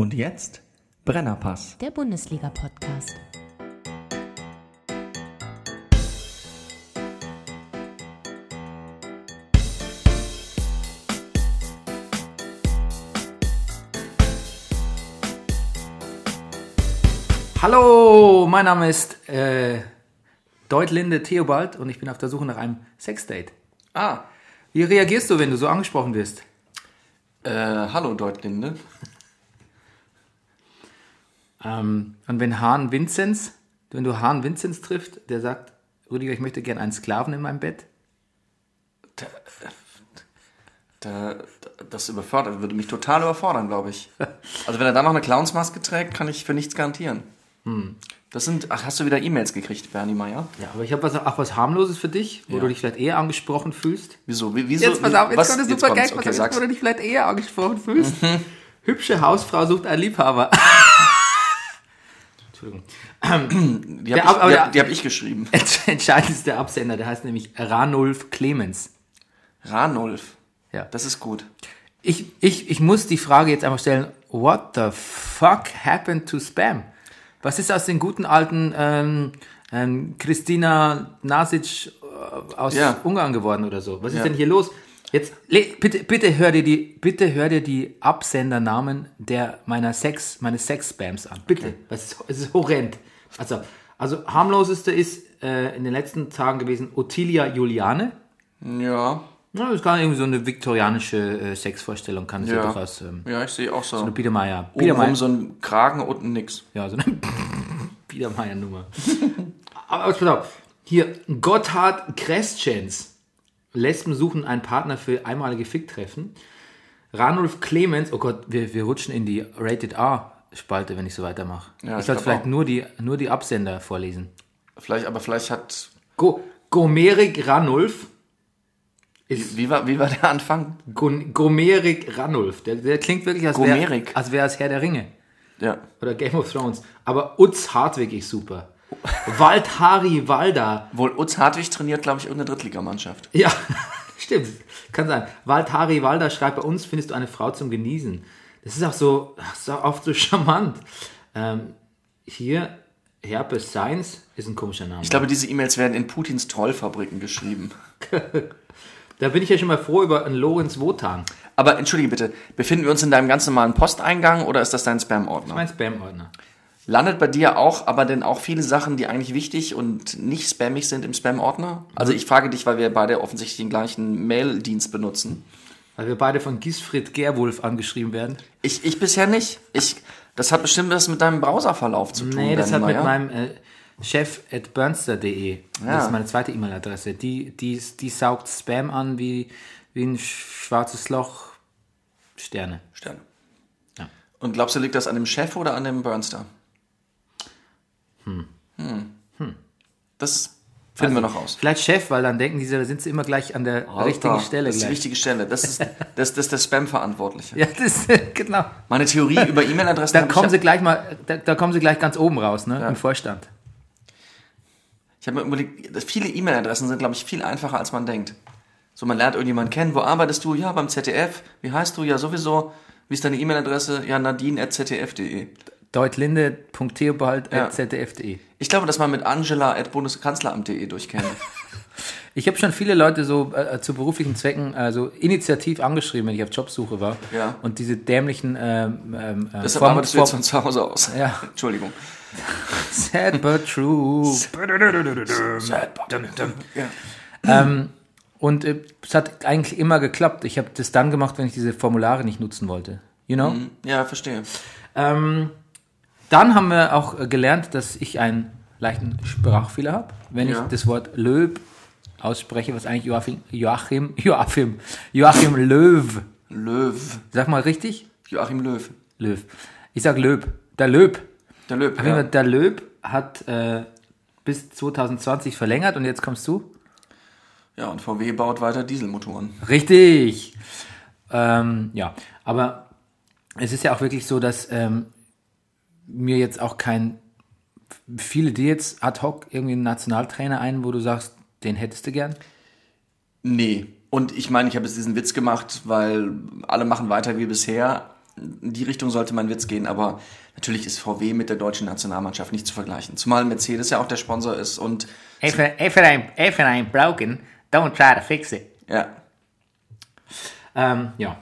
Und jetzt Brennerpass. Der Bundesliga-Podcast. Hallo, mein Name ist äh, Deutlinde Theobald und ich bin auf der Suche nach einem Sexdate. Ah, Wie reagierst du, wenn du so angesprochen wirst? äh, hallo Deutlinde. Ähm, und wenn Hahn Vinzenz, wenn du Hahn Vinzenz trifft, der sagt, Rüdiger, ich möchte gerne einen Sklaven in meinem Bett. Da, das überfordert, würde mich total überfordern, glaube ich. Also wenn er dann noch eine Clownsmaske trägt, kann ich für nichts garantieren. Das sind, ach, hast du wieder E-Mails gekriegt, Bernie Meyer? Ja, aber ich habe was, auch was harmloses für dich, wo Ja. du dich vielleicht eher angesprochen fühlst. Wieso? Wie, wieso? Jetzt pass auf, jetzt was- kommt der jetzt super. Gag, Okay, wo du dich vielleicht eher angesprochen fühlst. Hübsche Hausfrau sucht einen Liebhaber. Entschuldigung. Die habe ich, die hab ich geschrieben. Entscheidend ist der Absender, der heißt nämlich Ranulf Clemens. Ranulf. Ja. Das ist gut. Ich, ich, ich muss die Frage jetzt einfach stellen, what the fuck happened to Spam? Was ist aus den guten alten ähm, ähm, Christina Nasic äh, aus Ja. Ungarn geworden oder so? Was ist Ja. denn hier los? Jetzt bitte, bitte hör dir die, bitte hör dir die Absendernamen der meiner Sex, meines Sex-Spams an. Bitte. Das ist, es ist horrend. Also, also harmloseste ist äh, in den letzten Tagen gewesen Ottilia Juliane. Ja. Ja, das kann irgendwie so eine viktorianische äh, Sexvorstellung, kann es ja. Durchaus. Ähm, Ja, ich sehe auch so. eine Biedermeier. Biedermeier. Obenrum so ein Kragen, unten nix. Ja, so eine Biedermeier-Nummer. Aber pass auf. Hier, Gotthard Crescens. Lesben suchen einen Partner für einmalige Ficktreffen. Ranulf Clemens, oh Gott, wir, wir rutschen in die Rated R-Spalte, wenn ich so weitermache. Ja, ich ich sollte vielleicht auch. nur die, nur die Absender vorlesen. Vielleicht, aber vielleicht hat. Go Gomerik Ranulf. Wie, wie, war, wie war der Anfang? Go Gomerik Ranulf. Der, der klingt wirklich, als wäre als wär es Herr der Ringe. Ja. Oder Game of Thrones. Aber Utz Hartwig ist super. Waldhari Walda. Wohl Utz Hartwig trainiert, glaube ich, irgendeine Drittligamannschaft. Ja, stimmt. Kann sein. Waldhari Walda schreibt, bei uns findest du eine Frau zum Genießen. Das ist auch so, ach, so oft so charmant. Ähm, hier, Herpes Science ist ein komischer Name. Ich glaube, diese E-Mails werden in Putins Trollfabriken geschrieben. da bin ich ja schon mal froh über einen Lorenz Wotan. Aber entschuldige bitte, befinden wir uns in deinem ganz normalen Posteingang oder ist das dein Spam-Ordner? Mein Spam-Ordner. Landet bei dir auch, aber denn auch viele Sachen, die eigentlich wichtig und nicht spammig sind im Spam-Ordner? Also ich frage dich, weil wir beide offensichtlich den gleichen Mail-Dienst benutzen. Weil wir beide von Gisfried Gerwulf angeschrieben werden. Ich, ich bisher nicht. Ich, das hat bestimmt was mit deinem Browserverlauf zu tun. Nee, das hat mit Meyer. meinem äh, chef at burnster.de. Das Ja. ist meine zweite E-Mail-Adresse. Die, die, die saugt Spam an wie, wie ein schwarzes Loch. Sterne. Sterne. Ja. Und glaubst du, liegt das an dem Chef oder an dem Burnster? Hm. Hm. Das finden wir noch raus. Vielleicht Chef, weil dann denken die, da sind sie immer gleich an der richtigen Stelle Das ist die richtige Stelle. Das ist, das, das ist der Spam-Verantwortliche. Ja, das genau. Meine Theorie über E-Mail-Adressen Da kommen sie gleich mal, da, da kommen sie gleich ganz oben raus, ne? Im Vorstand. ich habe mir überlegt, viele E-Mail-Adressen sind, glaube ich, viel einfacher, als man denkt. So, man lernt irgendjemanden kennen. Wo arbeitest du? Ja, beim ZDF. Wie heißt du? Ja, sowieso. Wie ist deine E-Mail-Adresse? Ja, nadine.zdf.de. Deutlinde.theobald.zdf.de. Ich glaube, dass man mit angela.bundeskanzleramt.de durchkäme. Ich habe schon viele Leute so äh, zu beruflichen Zwecken also initiativ angeschrieben, wenn ich auf Jobsuche war. Ja. Und diese dämlichen ähm, ähm, äh, Deshalb Form- arbeitest du jetzt von zu Hause aus. Ja. Entschuldigung. Sad but true. Ja. Und äh, es hat eigentlich immer geklappt. Ich habe das dann gemacht, wenn ich diese Formulare nicht nutzen wollte. You know? ja, verstehe. Ähm, dann haben wir auch äh, gelernt, dass ich einen leichten Sprachfehler habe. Wenn Ja. ich das Wort Löb ausspreche, was eigentlich Joachim, Joachim, Joachim, Joachim Löw. Löw. Sag mal richtig? Joachim Löw. Löw. Ich sag Löb. Der Löb. Der jeden Ja. Fall, Der Löb hat äh, bis 2020 verlängert und jetzt kommst du? ja, und VW baut weiter Dieselmotoren. Richtig. Ähm, ja, aber es ist ja auch wirklich so, dass ähm, mir jetzt auch kein. Viele dir jetzt ad hoc irgendwie einen Nationaltrainer ein, wo du sagst, den hättest du gern? Nee. Und ich meine, ich habe jetzt diesen Witz gemacht, weil alle machen weiter wie bisher. in die Richtung sollte mein Witz gehen, aber natürlich ist VW mit der deutschen Nationalmannschaft nicht zu vergleichen. Zumal Mercedes ja auch der Sponsor ist und If if it, ain't, if it ain't broken, don't try to fix it. ja, Ähm, ja.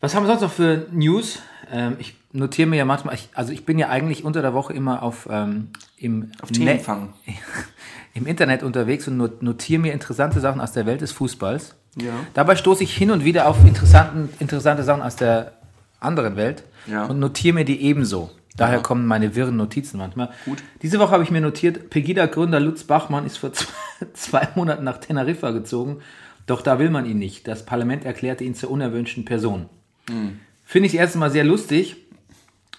Was haben wir sonst noch für News? Ähm, ich notiere mir ja manchmal, ich, also ich bin ja eigentlich unter der Woche immer auf, ähm, im, auf Themenfang. im Internet unterwegs und not- notiere mir interessante Sachen aus der Welt des Fußballs. Ja. Dabei stoße ich hin und wieder auf interessanten, interessante Sachen aus der anderen Welt Ja. und notiere mir die ebenso. Daher kommen meine wirren Notizen manchmal. Gut. Diese Woche habe ich mir notiert, Pegida-Gründer Lutz Bachmann ist vor zwei, zwei Monaten nach Teneriffa gezogen, doch da will man ihn nicht. Das Parlament erklärte ihn zur unerwünschten Person. Hm. Finde ich erst mal sehr lustig.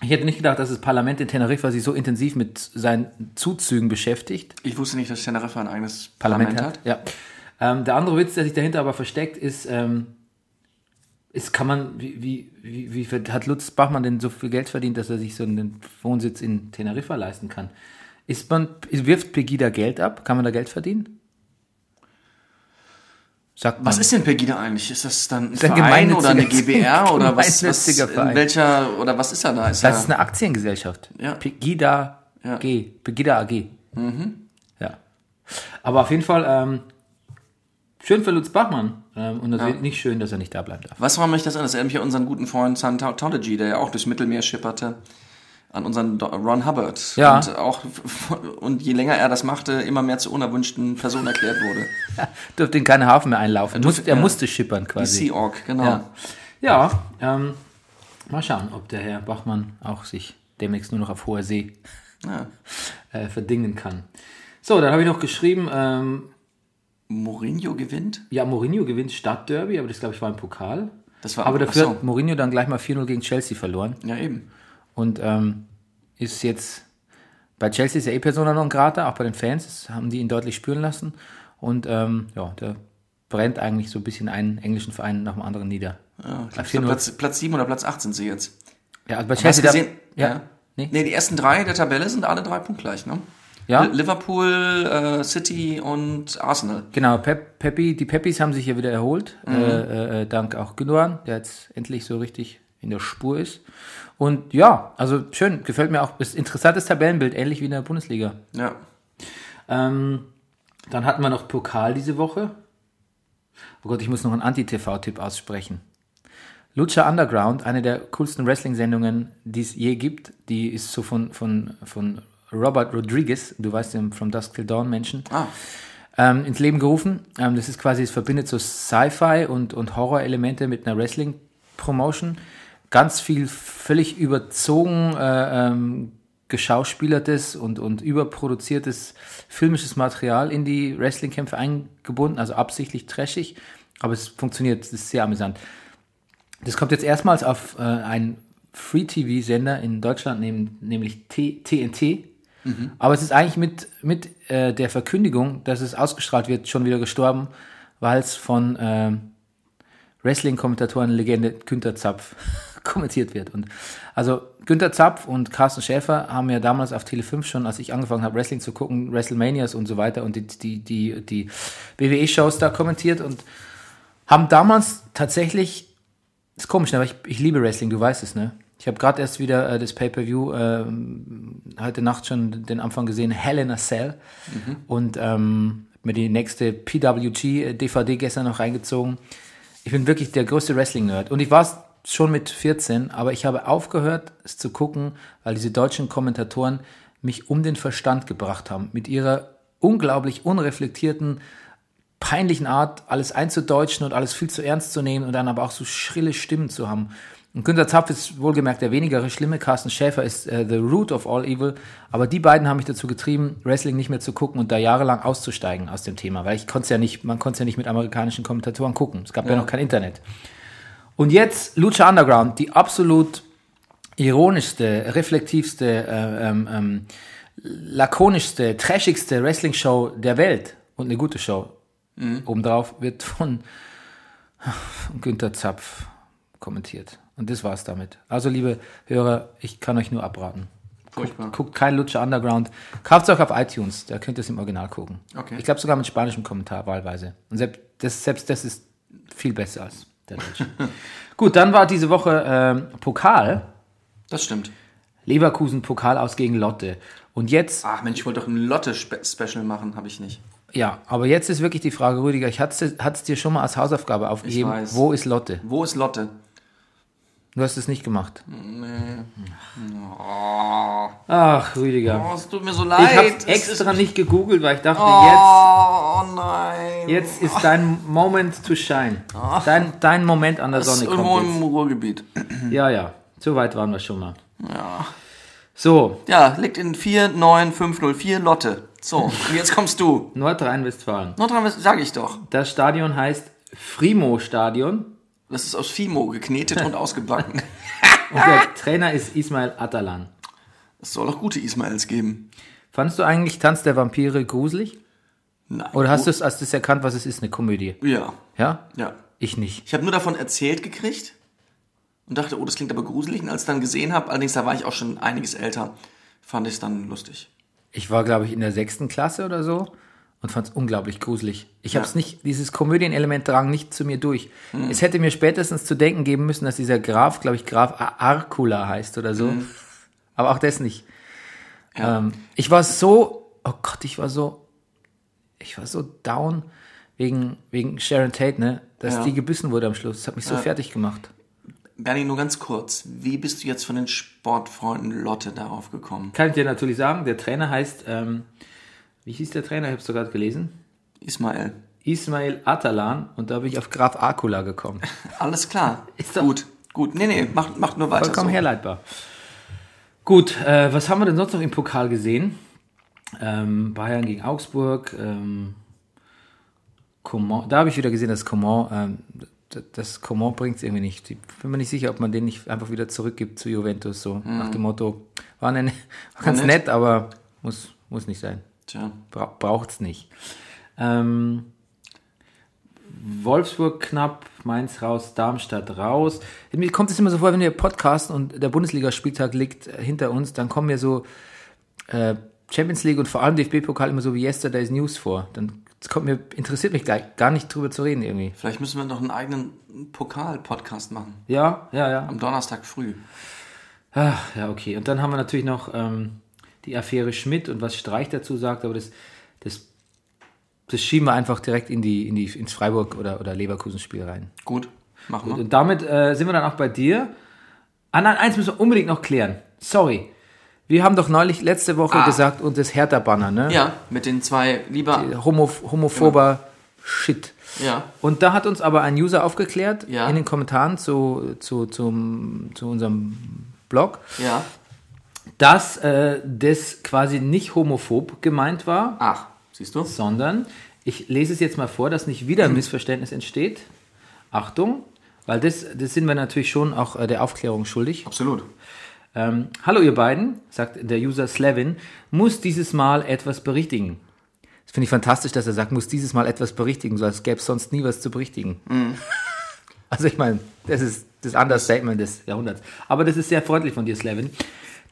Ich hätte nicht gedacht, dass das Parlament in Teneriffa sich so intensiv mit seinen Zuzügen beschäftigt. Ich wusste nicht, dass Teneriffa ein eigenes Parlament, hat. Ja. Ähm, der andere Witz, der sich dahinter aber versteckt, ist, ähm, ist kann man, wie, wie, wie, wie hat Lutz Bachmann denn so viel Geld verdient, dass er sich so einen Wohnsitz in Teneriffa leisten kann? Ist man, wirft Pegida Geld ab? Kann man da Geld verdienen? Sagt man. Was ist denn Pegida eigentlich? Ist das dann ein ein Verein oder eine GBR oder was, was in welcher oder was ist er da? Ist Das ist eine Aktiengesellschaft. Ja. Pegida Ja. G. Pegida AG. Ja. Aber auf jeden Fall, ähm, schön für Lutz Bachmann. Ähm, und natürlich nicht schön, dass er nicht da bleiben darf. was war mich das an? Das erinnert mich an unseren guten Freund Scientology, der ja auch durchs Mittelmeer schipperte. An unseren Ron Hubbard. Ja. Und auch, und je länger er das machte, immer mehr zur unerwünschten Person erklärt wurde. Durfte in keinen Hafen mehr einlaufen. durfte- Musste, er ja. musste schippern Die quasi. Sea Org, genau. Ja, ja ähm, mal schauen, ob der Herr Bachmann auch sich demnächst nur noch auf hoher See Ja. äh, verdingen kann. So, dann habe ich noch geschrieben, ähm, Mourinho gewinnt? ja, Mourinho gewinnt Stadtderby, aber das glaube ich war im Pokal. Das war Aber dafür so. hat Mourinho dann gleich mal 4-0 gegen Chelsea verloren. Ja, eben. Und ähm, ist jetzt bei Chelsea ist er eh Persona non grata, auch bei den Fans, haben die ihn deutlich spüren lassen. Und ähm, ja, der brennt eigentlich so ein bisschen einen englischen Verein nach dem anderen nieder. Ja, ich Bei glaub, so 4-0. Platz, Platz 7 oder Platz 8 sind sie jetzt. Ja, also bei Hast du Chelsea. gesehen? Da, ja. Nee? Nee? die ersten drei der Tabelle sind alle drei punktgleich, ne? Ja? Li- Liverpool, äh, City und Arsenal. Genau, Pep, Peppi, die Peppis haben sich ja wieder erholt, Mhm. äh, äh, dank auch Gündogan, der jetzt endlich so richtig in der Spur ist. Und ja, also schön, gefällt mir auch. Ist interessantes Tabellenbild, ähnlich wie in der Bundesliga. Ja. Ähm, dann hatten wir noch Pokal diese Woche. Oh Gott, ich muss noch einen Anti-TV-Tipp aussprechen. Lucha Underground, eine der coolsten Wrestling-Sendungen, die es je gibt. Die ist so von, von, von Robert Rodriguez, du weißt den From Dusk Till Dawn Menschen, Ah, ähm, ins Leben gerufen. Ähm, das ist quasi, es verbindet so Sci-Fi und, und Horror-Elemente mit einer Wrestling-Promotion. Ganz viel völlig überzogen äh, ähm, geschauspielertes und, und überproduziertes filmisches Material in die Wrestling-Kämpfe eingebunden, also absichtlich trashig, aber es funktioniert, es ist sehr amüsant. Das kommt jetzt erstmals auf äh, einen Free-TV-Sender in Deutschland, nehm, nämlich T TNT. Aber es ist eigentlich mit, mit äh, der Verkündigung, dass es ausgestrahlt wird, schon wieder gestorben, weil es von ähm, Wrestling-Kommentatoren-Legende Günther Zapf kommentiert wird. Und also Günther Zapf und Carsten Schäfer haben ja damals auf Tele 5 schon, als ich angefangen habe, Wrestling zu gucken, WrestleManias und so weiter und die, die, die, die WWE-Shows da kommentiert und haben damals tatsächlich, ist komisch, ne, aber ich, ich liebe Wrestling, du weißt es, ne? Ich habe gerade erst wieder äh, das Pay-Per-View ähm, heute Nacht schon den Anfang gesehen, Hell in a Cell. Und ähm, mir die nächste PWG-DVD gestern noch reingezogen. Ich bin wirklich der größte Wrestling-Nerd. Und ich war es schon mit 14, aber ich habe aufgehört, es zu gucken, weil diese deutschen Kommentatoren mich um den Verstand gebracht haben. Mit ihrer unglaublich unreflektierten, peinlichen Art, alles einzudeutschen und alles viel zu ernst zu nehmen und dann aber auch so schrille Stimmen zu haben. Und Günter Zapf ist wohlgemerkt der weniger schlimme, Carsten Schäfer ist äh, the root of all evil, aber die beiden haben mich dazu getrieben, Wrestling nicht mehr zu gucken und da jahrelang auszusteigen aus dem Thema, weil ich konnte ja nicht, man konnte ja nicht mit amerikanischen Kommentatoren gucken. Es gab ja, noch kein Internet. Und jetzt Lucha Underground, die absolut ironischste, reflektivste, äh, ähm, ähm, lakonischste, trashigste Wrestling-Show der Welt und eine gute Show obendrauf wird von, Günther Zapf kommentiert. Und das war's damit. Also, liebe Hörer, ich kann euch nur abraten. furchtbar. Guckt kein Lucha Underground. Kauft es auch auf iTunes, da könnt ihr es im Original gucken. Okay. Ich glaube sogar mit spanischem Kommentar wahlweise. Und selbst das, selbst das ist viel besser als Der Deutsche. Gut, dann war diese Woche ähm, Pokal. Das stimmt. Leverkusen Pokal aus gegen Lotte. Und jetzt, Ach Mensch, ich wollte doch ein Lotte-Special machen, habe ich nicht. ja, aber jetzt ist wirklich die Frage, Rüdiger, ich hatte es dir schon mal als Hausaufgabe aufgegeben. weiß. Wo ist Lotte? Wo ist Lotte? Du hast es nicht gemacht. Nee. Ach, Rüdiger. Oh, es tut mir so Ich leid. habe Es extra ist- nicht gegoogelt, weil ich dachte, Oh nein. jetzt, jetzt ist dein Moment to shine. Dein, dein Moment an der das ist Sonne irgendwo kommt im jetzt. Ruhrgebiet. Ja, ja, so weit waren wir schon mal. Ja. So, Ja, liegt in 49504 Lotte. So, und jetzt kommst du. Nordrhein-Westfalen. Nordrhein-Westfalen, sag ich doch. Das Stadion heißt Frimo-Stadion Das ist aus Fimo geknetet und ausgebacken. und der Trainer ist Ismail Atalan. Es soll auch gute Ismails geben. Fandest du eigentlich Tanz der Vampire gruselig? Nein. Oder hast du es als das erkannt, was es ist, eine Komödie? Ja, Ja? ja. Ich nicht. Ich habe nur davon erzählt gekriegt und dachte, oh, das klingt aber gruselig. Und als ich dann gesehen habe, allerdings da war ich auch schon einiges älter, fand ich es dann lustig. Ich war, glaube ich, in der sechsten Klasse oder so und fand es unglaublich gruselig. Ich habe es Ja. nicht, dieses Komödienelement drang nicht zu mir durch. Es hätte mir spätestens zu denken geben müssen, dass dieser Graf, glaube ich, Graf A- Arcula heißt oder so. Aber auch das nicht. Ja. Ähm, ich war so, oh Gott, ich war so, ich war so down wegen, wegen Sharon Tate, ne? Dass Ja. die gebissen wurde am Schluss. Das hat mich so Ja. fertig gemacht. Bernie, nur ganz kurz. Wie bist du jetzt von den Sportfreunden Lotte darauf gekommen? Kann ich dir natürlich sagen, der Trainer heißt, ähm, wie hieß der Trainer? Ich habe es sogar gelesen. Ismail. Ismail Atalan und da bin ich auf Graf Arcula gekommen. Alles klar. Ist doch- gut. Gut. Nee, nee, macht, macht nur weiter Vollkommen so. herleitbar. Gut, äh, was haben wir denn sonst noch im Pokal gesehen? Ähm, Bayern gegen Augsburg. Ähm, Coman, da habe ich wieder gesehen, dass Coman, ähm, das Coman bringt es irgendwie nicht. Ich bin mir nicht sicher, ob man den nicht einfach wieder zurückgibt zu Juventus, so nach dem Motto, war, ne, war ganz nett. nett, aber muss, muss nicht sein. Tja. Bra Braucht es nicht. Ähm, Wolfsburg knapp, Mainz raus, Darmstadt raus. Mir kommt es immer so vor, wenn wir podcasten und der Bundesligaspieltag liegt hinter uns, dann kommen mir so äh, Champions League und vor allem DFB-Pokal immer so wie Yesterday's News vor. Dann kommt mir, interessiert mich gleich, gar nicht drüber zu reden irgendwie. Vielleicht müssen wir noch einen eigenen Pokal-Podcast machen. Ja, ja, ja. Am Donnerstag früh. Ach, ja, okay. Und dann haben wir natürlich noch ähm, die Affäre Schmidt und was Streich dazu sagt, aber das, das, das schieben wir einfach direkt in die, in die, ins Freiburg- oder, oder Leverkusen-Spiel rein. Gut. Machen wir. Und damit äh, sind wir dann auch bei dir. Ah nein, eins müssen wir unbedingt noch klären. Sorry. Wir haben doch neulich letzte Woche Ah. gesagt, und das Hertha-Banner, ne? Ja, mit den zwei lieber. Homo, homophober Shit. Ja. Und da hat uns aber ein User aufgeklärt Ja. in den Kommentaren zu, zu, zum, zu unserem Blog, Ja. Dass äh, das quasi nicht homophob gemeint war, Ach, siehst du? sondern ich lese es jetzt mal vor, dass nicht wieder ein Missverständnis entsteht. Achtung, weil das, das sind wir natürlich schon auch äh, der Aufklärung schuldig. Absolut. Ähm, Hallo ihr beiden, sagt der User Slevin, muss dieses Mal etwas berichtigen. Das finde ich fantastisch, dass er sagt, muss dieses Mal etwas berichtigen, so als gäbe es sonst nie was zu berichtigen. Also ich meine, das ist das Understatement des Jahrhunderts. Aber das ist sehr freundlich von dir, Slevin.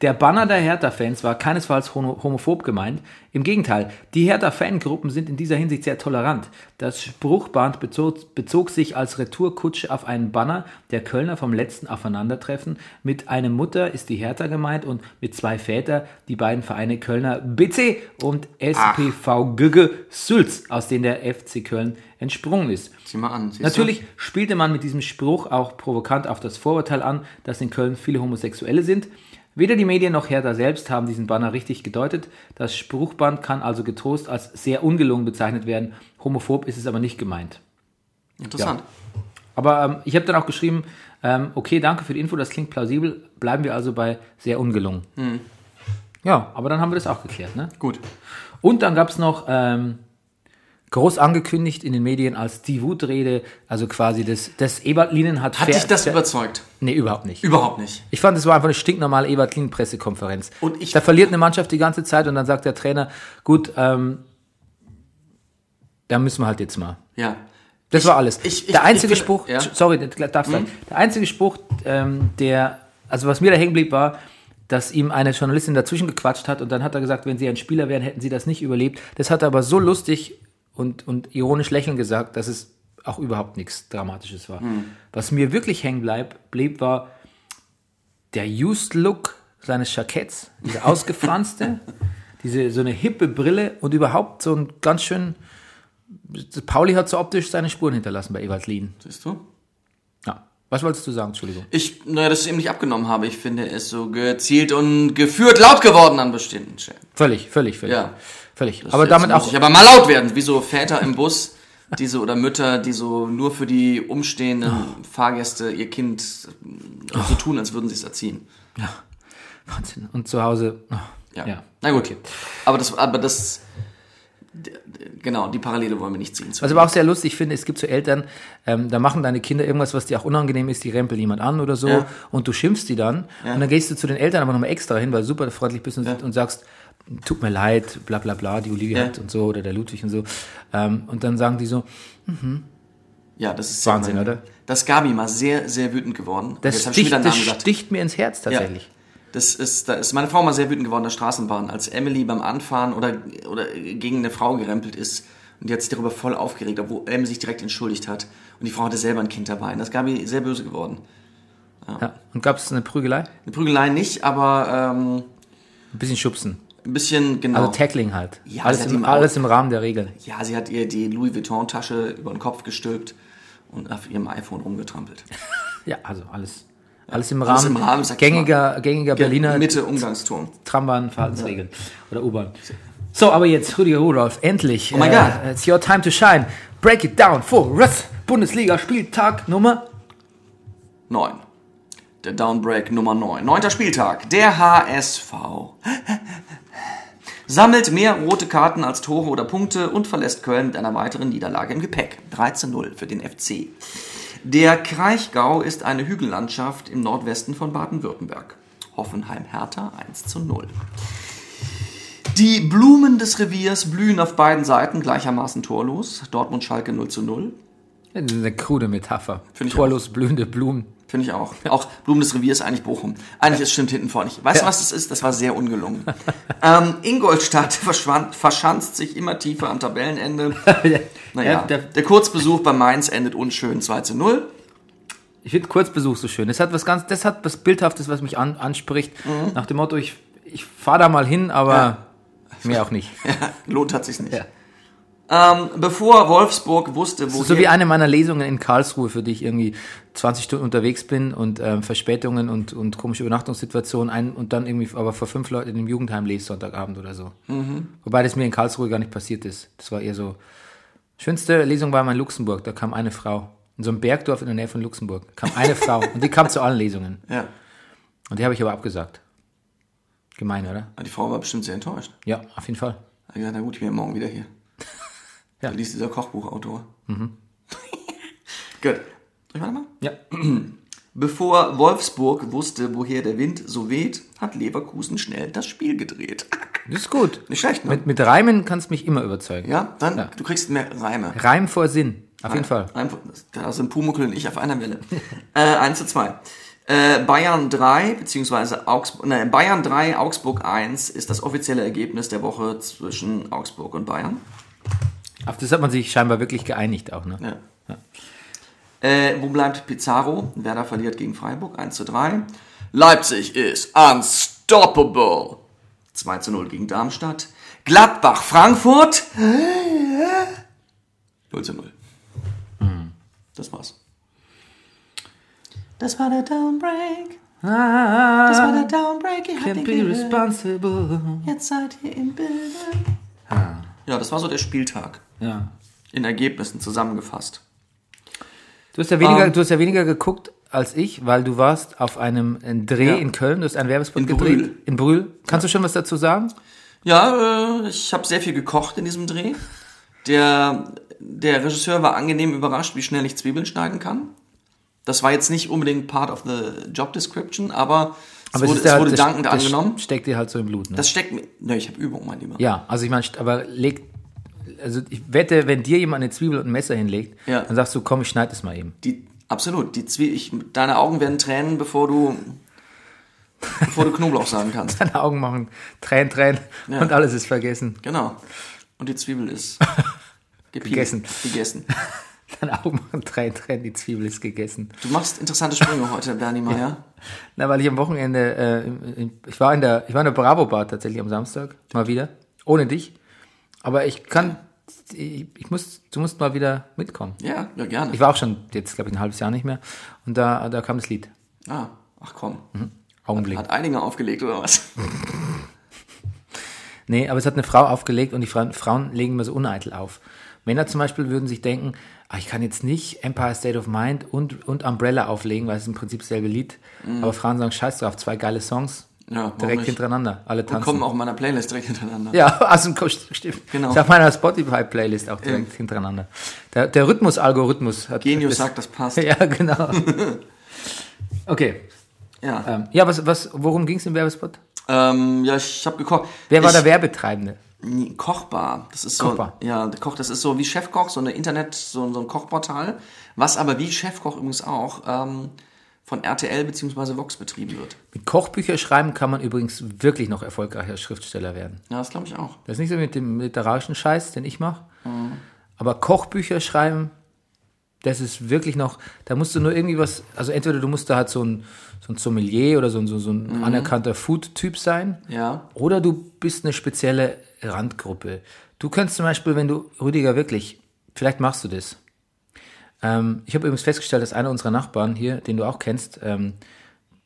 Der Banner der Hertha-Fans war keinesfalls homo- homophob gemeint. Im Gegenteil, die Hertha-Fangruppen sind in dieser Hinsicht sehr tolerant. Das Spruchband bezog, bezog sich als Retourkutsche auf einen Banner der Kölner vom letzten Aufeinandertreffen. Mit einem Mutter ist die Hertha gemeint und mit zwei Väter die beiden Vereine Kölner BC und SPV Gügge Sülz, aus denen der FC Köln entsprungen ist. Sieh mal an. Natürlich spielte man mit diesem Spruch auch provokant auf das Vorurteil an, dass in Köln viele Homosexuelle sind. Weder die Medien noch Hertha selbst haben diesen Banner richtig gedeutet. Das Spruchband kann also getrost als sehr ungelungen bezeichnet werden. Homophob ist es aber nicht gemeint. Interessant. Aber ähm, ich habe dann auch geschrieben, ähm, okay, danke für die Info, das klingt plausibel. Bleiben wir also bei sehr ungelungen. Ja, aber dann haben wir das auch geklärt. Ne? Gut. Und dann gab es noch ähm, groß angekündigt in den Medien als die Wutrede, also quasi das, das Ebert Lienen hat... Hat fair- dich das überzeugt? Nee, überhaupt nicht. Überhaupt nicht. Ich fand, es war einfach eine stinknormale Ebert Lienen Pressekonferenz. Und ich- da verliert eine Mannschaft die ganze Zeit und dann sagt der Trainer, gut, ähm, da müssen wir halt jetzt mal. Ja. Das Ich- war alles. ich- ich- der einzige finde- Spruch, ja. sorry, du sagen. Der einzige Spruch, ähm, der, also was mir da hängen blieb, war, dass ihm eine Journalistin dazwischen gequatscht hat und dann hat er gesagt, wenn sie ein Spieler wären, hätten sie das nicht überlebt. Das hat er aber so lustig und, und ironisch lächeln gesagt, dass es auch überhaupt nichts Dramatisches war. Was mir wirklich hängen bleib, blieb, war der Used Look seines Jacketts, dieser ausgefranste, diese so eine hippe Brille und überhaupt so ein ganz schön. Pauli hat so optisch seine Spuren hinterlassen bei Ewald Lien. Siehst du? Ja. Was wolltest du sagen? Entschuldigung. Ich, naja, dass ich ihm nicht abgenommen habe. Ich finde, er ist so gezielt und geführt laut geworden an bestimmten Stellen. Völlig, völlig, völlig. Ja. Völlig. Das Aber damit muss auch. Ich aber mal laut werden, wie so Väter im Bus, diese oder Mütter, die so nur für die umstehenden Fahrgäste ihr Kind äh, so tun, als würden sie es erziehen. Wahnsinn. Und zu Hause. oh, Ja. ja. Na gut. Aber das, aber das, genau, die Parallele wollen wir nicht ziehen. Was aber auch sehr lustig finde, es gibt so Eltern, ähm, da machen deine Kinder irgendwas, was dir auch unangenehm ist, die rempeln jemand an oder so Ja. und du schimpfst die dann und dann gehst du zu den Eltern aber nochmal extra hin, weil du super freundlich bist und, und sagst, tut mir leid, bla bla bla, die Olivia Ja. hat und so oder der Ludwig und so. Ähm, und dann sagen die so, ja, das ist Wahnsinn, sehr- oder? Das Gabi mal sehr, sehr wütend geworden. das, sticht, das sticht mir ins Herz tatsächlich. Das ist, da ist meine Frau mal sehr wütend geworden, der Straßenbahn, als Emily beim Anfahren oder, oder gegen eine Frau gerempelt ist. Und die hat sich darüber voll aufgeregt, obwohl Emily sich direkt entschuldigt hat. Und die Frau hatte selber ein Kind dabei. Und das Gabi sehr böse geworden. Ja. Und gab es eine Prügelei? Eine Prügelei nicht, aber ähm, Ein bisschen schubsen. Ein bisschen, genau. Also Tackling halt. Ja, alles, im, alles im Rahmen der Regeln. ja, sie hat ihr die Louis Vuitton-Tasche über den Kopf gestülpt und auf ihrem iPhone rumgetrampelt. Ja, also alles. Alles im Alles Rahmen, im Rahmen, gängiger, gängiger Berliner Mitte Umgangsturm. Trambahn-Verhaltensregeln oder U-Bahn. So, aber jetzt Rüdiger Rudolf, endlich. Oh my äh, God. It's your time to shine. Break it down for us. Bundesliga Spieltag Nummer 9. Der Downbreak Nummer 9. Neunter Spieltag. Der HSV sammelt mehr rote Karten als Tore oder Punkte und verlässt Köln mit einer weiteren Niederlage im Gepäck. 13-0 für den FC. Der Kraichgau ist eine Hügellandschaft im Nordwesten von Baden-Württemberg. Hoffenheim-Hertha 1-0. Die Blumen des Reviers blühen auf beiden Seiten gleichermaßen torlos. Dortmund-Schalke 0 zu 0. Ja, das ist eine krude Metapher. Torlos blühende Blumen. Finde ich auch. Auch Blumen des Reviers eigentlich Bochum. Eigentlich ist stimmt hinten vorne nicht. Weißt du, was das ist? Das war sehr ungelungen. ähm, Ingolstadt verschwand, verschanzt sich immer tiefer am Tabellenende. Naja, Ja, der- der Kurzbesuch bei Mainz endet unschön 2 zu 0. Ich finde Kurzbesuch so schön. Das hat was ganz, das hat was Bildhaftes, was mich an, anspricht. Mhm. Nach dem Motto, ich, ich fahre da mal hin, aber mehr auch nicht. Ja, lohnt hat sich's nicht. Ähm, bevor Wolfsburg wusste, wo So wie eine meiner Lesungen in Karlsruhe, für die ich irgendwie 20 Stunden unterwegs bin und ähm, Verspätungen und, und komische Übernachtungssituationen ein und dann irgendwie aber vor fünf Leuten im Jugendheim lese Sonntagabend oder so. Wobei das mir in Karlsruhe gar nicht passiert ist. Das war eher so. Schönste Lesung war mal in Luxemburg. Da kam eine Frau. In so einem Bergdorf in der Nähe von Luxemburg kam eine Frau und die kam zu allen Lesungen. Ja, Und die habe ich aber abgesagt. Gemein, oder? die Frau war bestimmt sehr enttäuscht. Ja, auf jeden Fall. Hat gesagt, na gut, ich bin ja morgen wieder hier. Ja. Da liest dieser Kochbuchautor. Gut. Soll ich weitermachen? Ja. Bevor Wolfsburg wusste, woher der Wind so weht, hat Leverkusen schnell das Spiel gedreht. Das ist gut. Nicht schlecht, ne? Mit, mit Reimen kannst du mich immer überzeugen. Ja, dann, Ja. du kriegst mehr Reime. Reim vor Sinn. Auf jeden Fall. Reim, da sind Pumuckl und ich auf einer Welle. äh, 1 zu 2. Äh, Bayern 3, beziehungsweise Augsburg, nein, Bayern 3, Augsburg 1 ist das offizielle Ergebnis der Woche zwischen Augsburg und Bayern. Auf das hat man sich scheinbar wirklich geeinigt auch, ne? Ja. Äh, wo bleibt Pizarro? Werder verliert gegen Freiburg 1 zu 3. Leipzig ist unstoppable. 2 zu 0 gegen Darmstadt. Gladbach, Frankfurt. 0 zu 0. Das war's. Das war der Downbreak. Das war der Downbreak. Ihr habt Can't be responsible. Jetzt seid ihr im Bilde. Ja, das war so der Spieltag. Ja. In Ergebnissen zusammengefasst. Du hast ja weniger, Ähm. du hast ja weniger geguckt als ich, weil du warst auf einem äh, Dreh Ja. in Köln, du hast einen Werbespot In gedreht. Brühl. In Brühl. Kannst du schon was dazu sagen? Ja, äh, ich habe sehr viel gekocht in diesem Dreh. Der, der Regisseur war angenehm überrascht, wie schnell ich Zwiebeln schneiden kann. Das war jetzt nicht unbedingt part of the job description, aber, es wurde, ist es ja- wurde das- dankend das angenommen. Steckt dir halt so im Blut, ne? Das steckt mir. Ne, ich habe Übung, mein Lieber. ja, also ich meine, aber leg, also ich wette, wenn dir jemand eine Zwiebel und ein Messer hinlegt, Ja. dann sagst du, komm, ich schneide es mal eben. Die, absolut. Die Zwie ich, deine Augen werden Tränen, bevor du, bevor du Knoblauch sagen kannst. Deine Augen machen Tränen, Tränen Ja. und alles ist vergessen. Genau. Und die Zwiebel ist. Gegessen. Gegessen. Deine Augen machen Tränen, Tränen, die Zwiebel ist gegessen. Du machst interessante Sprünge heute, Bernie Meyer. Na, weil ich am Wochenende, äh, ich war in der, ich war in der Bravo Bar tatsächlich am Samstag, mal wieder, ohne dich. Aber ich kann, ich, ich muss, du musst mal wieder mitkommen. Ja, ja, gerne. Ich war auch schon jetzt, glaube ich, ein halbes Jahr nicht mehr. Und da, da kam das Lied. ah, ach komm. Augenblick. Hat einige aufgelegt, oder was? Nee, aber es hat eine Frau aufgelegt und die Frauen, Frauen legen immer so uneitel auf. Männer zum Beispiel würden sich denken, ah, ich kann jetzt nicht Empire State of Mind und, und Umbrella auflegen, weil es im Prinzip dasselbe Lied. Aber Frauen sagen, scheiß drauf, zwei geile Songs, Ja, direkt hintereinander, alle Und tanzen. kommen auch in meiner Playlist direkt hintereinander. Ja, also stimmt. Genau. Ist auf meiner Spotify-Playlist auch direkt hintereinander. Der, der Rhythmus-Algorithmus hat. Genius das- sagt, das passt. Ja, genau. Okay. Ja, Ähm, ja, was, was, worum ging es im Werbespot? ähm, ja ich habe gekocht. Wer war ich, der Werbetreibende? Kochbar. Das ist so, Kochbar. ja, der Koch, das ist so wie Chefkoch, so eine Internet, so, so ein Kochportal, was aber wie Chefkoch übrigens auch ähm, von RTL bzw. Vox betrieben wird. Mit Kochbücher schreiben kann man übrigens wirklich noch erfolgreicher Schriftsteller werden. Ja, das glaube ich auch. Das ist nicht so mit dem literarischen Scheiß, den ich mache. Mhm. Aber Kochbücher schreiben, das ist wirklich noch, da musst du nur irgendwie was, also entweder du musst da halt so ein, so ein Sommelier oder so ein, so, so ein Mhm. anerkannter Food-Typ sein. Ja. Oder du bist eine spezielle Randgruppe. Du könntest zum Beispiel, wenn du, Rüdiger, wirklich, vielleicht machst du das. Ähm, ich habe übrigens festgestellt, dass einer unserer Nachbarn hier, den du auch kennst, ähm,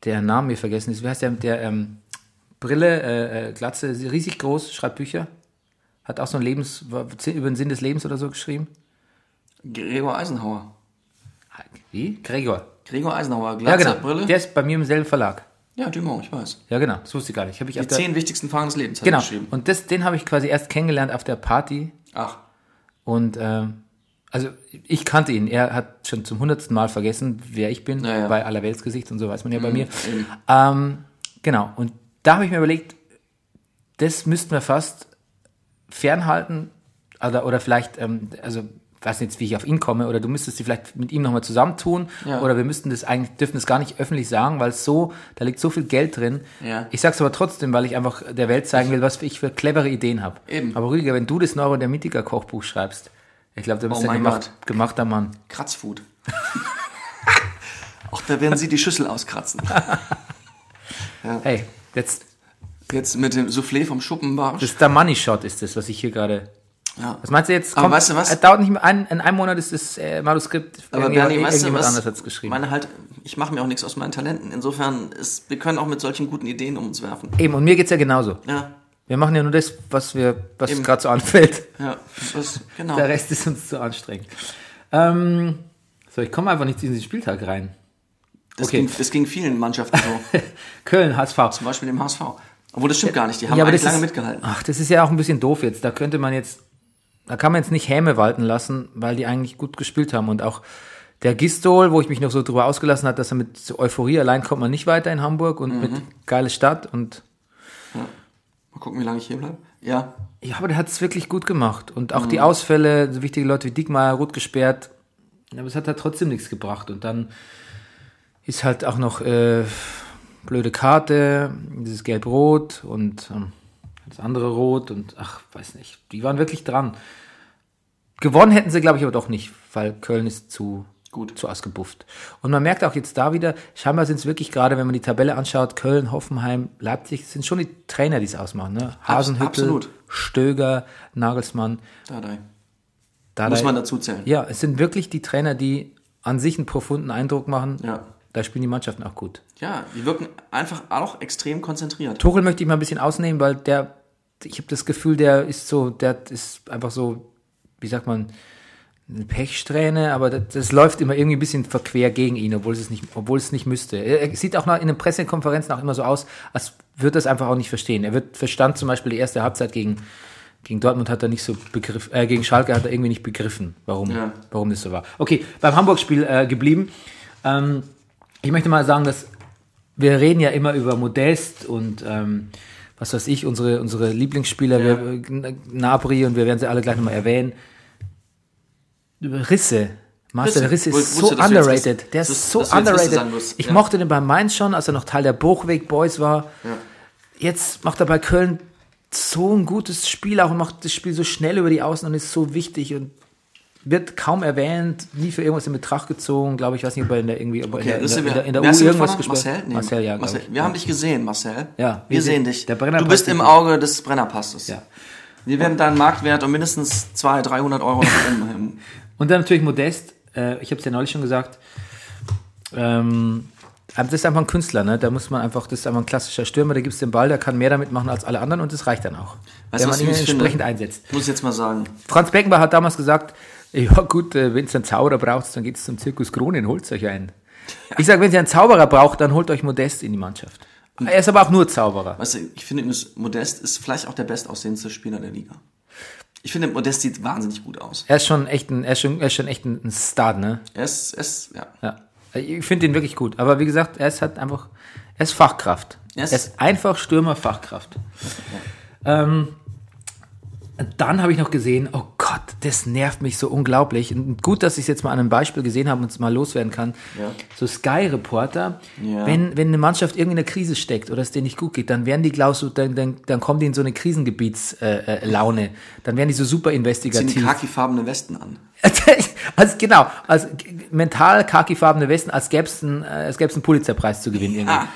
der Name mir vergessen ist, wie heißt der, der ähm, Brille, äh, äh, Glatze, riesig groß, schreibt Bücher, hat auch so ein Lebens, über den Sinn des Lebens oder so geschrieben. Gregor Eisenhower. Wie? Gregor. Gregor Eisenhower, Ja, Glatze, genau. Brille. Der ist bei mir im selben Verlag. ja, Dumont, ich weiß. Ja, genau. Das wusste ich gar nicht. Ich Die zehn wichtigsten Fragen des Lebens hat genau. geschrieben. Und das, den habe ich quasi erst kennengelernt auf der Party Ach, Und ähm, also ich kannte ihn. Er hat schon zum hundertsten Mal vergessen, wer ich bin, Ja, Mhm, ja. bei aller Weltsgesicht und so weiß man ja bei mir. eben. Ähm, genau. Und da habe ich mir überlegt, das müssten wir fast fernhalten oder, oder vielleicht, ähm, also weiß nicht, wie ich auf ihn komme, oder du müsstest sie vielleicht mit ihm nochmal zusammentun, Ja. oder wir müssten das eigentlich, dürfen das gar nicht öffentlich sagen, weil so, da liegt so viel Geld drin. Ja. Ich sag's aber trotzdem, weil ich einfach der Welt zeigen will, was ich für clevere Ideen habe. Aber Rüdiger, wenn du das Neurodermitiker Kochbuch schreibst, ich glaube, da bist Oh du ein gemacht, gemachter Mann. Kratzfood. Auch da werden sie die Schüssel auskratzen. Hey, jetzt, Jetzt mit dem Soufflé vom Schuppenbarsch. das ist der Money Shot, ist das, was ich hier gerade. Ja. Was meinst du jetzt? Aber weißt du was? Es dauert nicht mehr ein, in einem Monat ist das äh, Manuskript. Aber Bernie, weißt du was? anders hat's geschrieben. Meine halt, ich mache mir auch nichts aus meinen Talenten. Insofern, ist, wir können auch mit solchen guten Ideen um uns werfen. Eben, und mir geht's ja genauso. Ja, Wir machen ja nur das, was wir, was gerade so anfällt. ja, das, genau. Der Rest ist uns zu anstrengend. Ähm, so, ich komme einfach nicht in diesen Spieltag rein. Das, okay. ging, das ging vielen Mannschaften so. Köln, HSV. Zum Beispiel dem HSV. Obwohl, das stimmt gar nicht. Die haben Ja, aber das lange ist, mitgehalten. Ach, das ist ja auch ein bisschen doof jetzt. Da könnte man jetzt, da kann man jetzt nicht Häme walten lassen, weil die eigentlich gut gespielt haben. Und auch der Gistol, wo ich mich noch so drüber ausgelassen hat, dass er mit Euphorie allein kommt man nicht weiter in Hamburg und mit geile Stadt und Mal gucken, wie lange ich hier bleibe. Ja, ja, aber der hat es wirklich gut gemacht. Und auch die Ausfälle, so wichtige Leute wie Diekmeyer, rot gesperrt, aber es hat halt trotzdem nichts gebracht. Und dann ist halt auch noch äh, blöde Karte, dieses Gelb-Rot und ähm, das andere Rot und ach, weiß nicht. Die waren wirklich dran. Gewonnen hätten sie, glaube ich, aber doch nicht, weil Köln ist zu Gut. zu ausgebufft. Und man merkt auch jetzt da wieder, scheinbar sind es wirklich gerade, wenn man die Tabelle anschaut, Köln, Hoffenheim, Leipzig, sind schon die Trainer, die es ausmachen. Ne? Hasenhüttel, absolut. Stöger, Nagelsmann. Dardai. Dardai. Muss man dazu zählen. Ja, es sind wirklich die Trainer, die an sich einen profunden Eindruck machen. Ja. Da spielen die Mannschaften auch gut. Ja, die wirken einfach auch extrem konzentriert. Tuchel möchte ich mal ein bisschen ausnehmen, weil der, ich habe das Gefühl, der ist so, der ist einfach so, wie sagt man, eine Pechsträhne, aber das, das läuft immer irgendwie ein bisschen verquer gegen ihn, obwohl es nicht, obwohl es nicht müsste. Er sieht auch noch in den Pressekonferenzen auch immer so aus, als würde das einfach auch nicht verstehen. Er wird verstand zum Beispiel die erste Halbzeit gegen gegen Dortmund hat er nicht so begriffen, äh, gegen Schalke hat er irgendwie nicht begriffen, warum, Ja. warum das so war. Okay, beim Hamburg-Spiel äh, geblieben. Ähm, ich möchte mal sagen, dass wir reden ja immer über Modest und ähm, was weiß ich, unsere, unsere Lieblingsspieler, Ja. wir, äh, Nabri und wir werden sie alle gleich nochmal erwähnen. Risse. Marcel Risse. Risse ist so underrated. Der ist so underrated. Ich Ja. mochte den bei Mainz schon, als er noch Teil der Bruchweg Boys war. Ja. Jetzt macht er bei Köln so ein gutes Spiel auch und macht das Spiel so schnell über die Außen und ist so wichtig und wird kaum erwähnt, nie für irgendwas in Betracht gezogen, glaube ich, weiß nicht, ob er in der irgendwie Okay, in, der, in, der, in der U irgendwas gespielt. Marcel? Nee, Marcel, ja, ich. Wir haben dich gesehen, Marcel. Ja, wir, wir sehen sehen- dich. du bist im Auge des Brennerpasses. Ja. Wir werden deinen Marktwert um mindestens 200, 300 Euro. Und dann natürlich Modest, äh, ich habe es ja neulich schon gesagt, ähm, das ist einfach ein Künstler, ne? Da muss man einfach, das ist einfach ein klassischer Stürmer, der gibt den Ball, der kann mehr damit machen als alle anderen und das reicht dann auch. Weißt wenn man ihn ich finde? entsprechend einsetzt. Ich muss jetzt mal sagen. Franz Beckenbauer hat damals gesagt, ja gut, äh, wenn es einen Zauberer braucht, dann geht es zum Zirkus Kronen, holt euch einen. Ich sage, wenn ihr einen Zauberer braucht, dann holt euch Modest in die Mannschaft. Er ist aber auch nur Zauberer. Weißt du, ich finde, Modest ist vielleicht auch der bestaussehendste Spieler der Liga. Ich finde, Modest sieht wahnsinnig gut aus. Er ist schon echt ein, er ist schon, er ist schon echt ein ein Star, ne? Er ist, er ist ja. Ja. Ich finde ihn wirklich gut. Aber wie gesagt, er ist halt einfach, er ist Fachkraft. Er Er ist- einfach Stürmer Fachkraft. Ähm, dann habe ich noch gesehen, oh Gott, das nervt mich so unglaublich. Und gut, dass ich es jetzt mal an einem Beispiel gesehen habe und es mal loswerden kann. Ja. So Sky-Reporter, Ja. wenn, wenn eine Mannschaft irgendwie in einer Krise steckt oder es denen nicht gut geht, dann werden die, glaubst du, dann, dann, dann kommen die in so eine Krisengebietslaune. Äh, Laune. dann werden die so super Ziehen investigativ. khakifarbene Westen an. Also genau, als mental khakifarbene Westen, als gäbe es einen, äh, als gäb's einen Pulitzerpreis zu gewinnen. Irgendwie. Ja.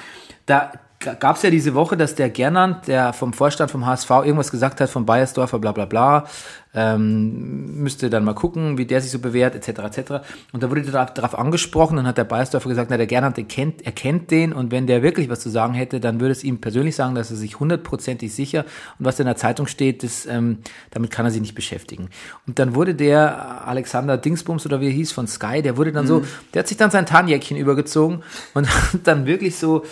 Da gab es ja diese Woche, dass der Gernand, der vom Vorstand vom HSV irgendwas gesagt hat von Bayersdorfer, bla bla bla, ähm, müsste dann mal gucken, wie der sich so bewährt, etc. etc. Und da wurde darauf, darauf angesprochen und hat der Bayersdorfer gesagt, na, der Gernand, der kennt, er kennt den und wenn der wirklich was zu sagen hätte, dann würde es ihm persönlich sagen, dass er sich hundertprozentig sicher und was in der Zeitung steht, das, ähm, damit kann er sich nicht beschäftigen. Und dann wurde der Alexander Dingsbums oder wie er hieß von Sky, der wurde dann so, der hat sich dann sein Tarnjäckchen übergezogen und hat dann wirklich so,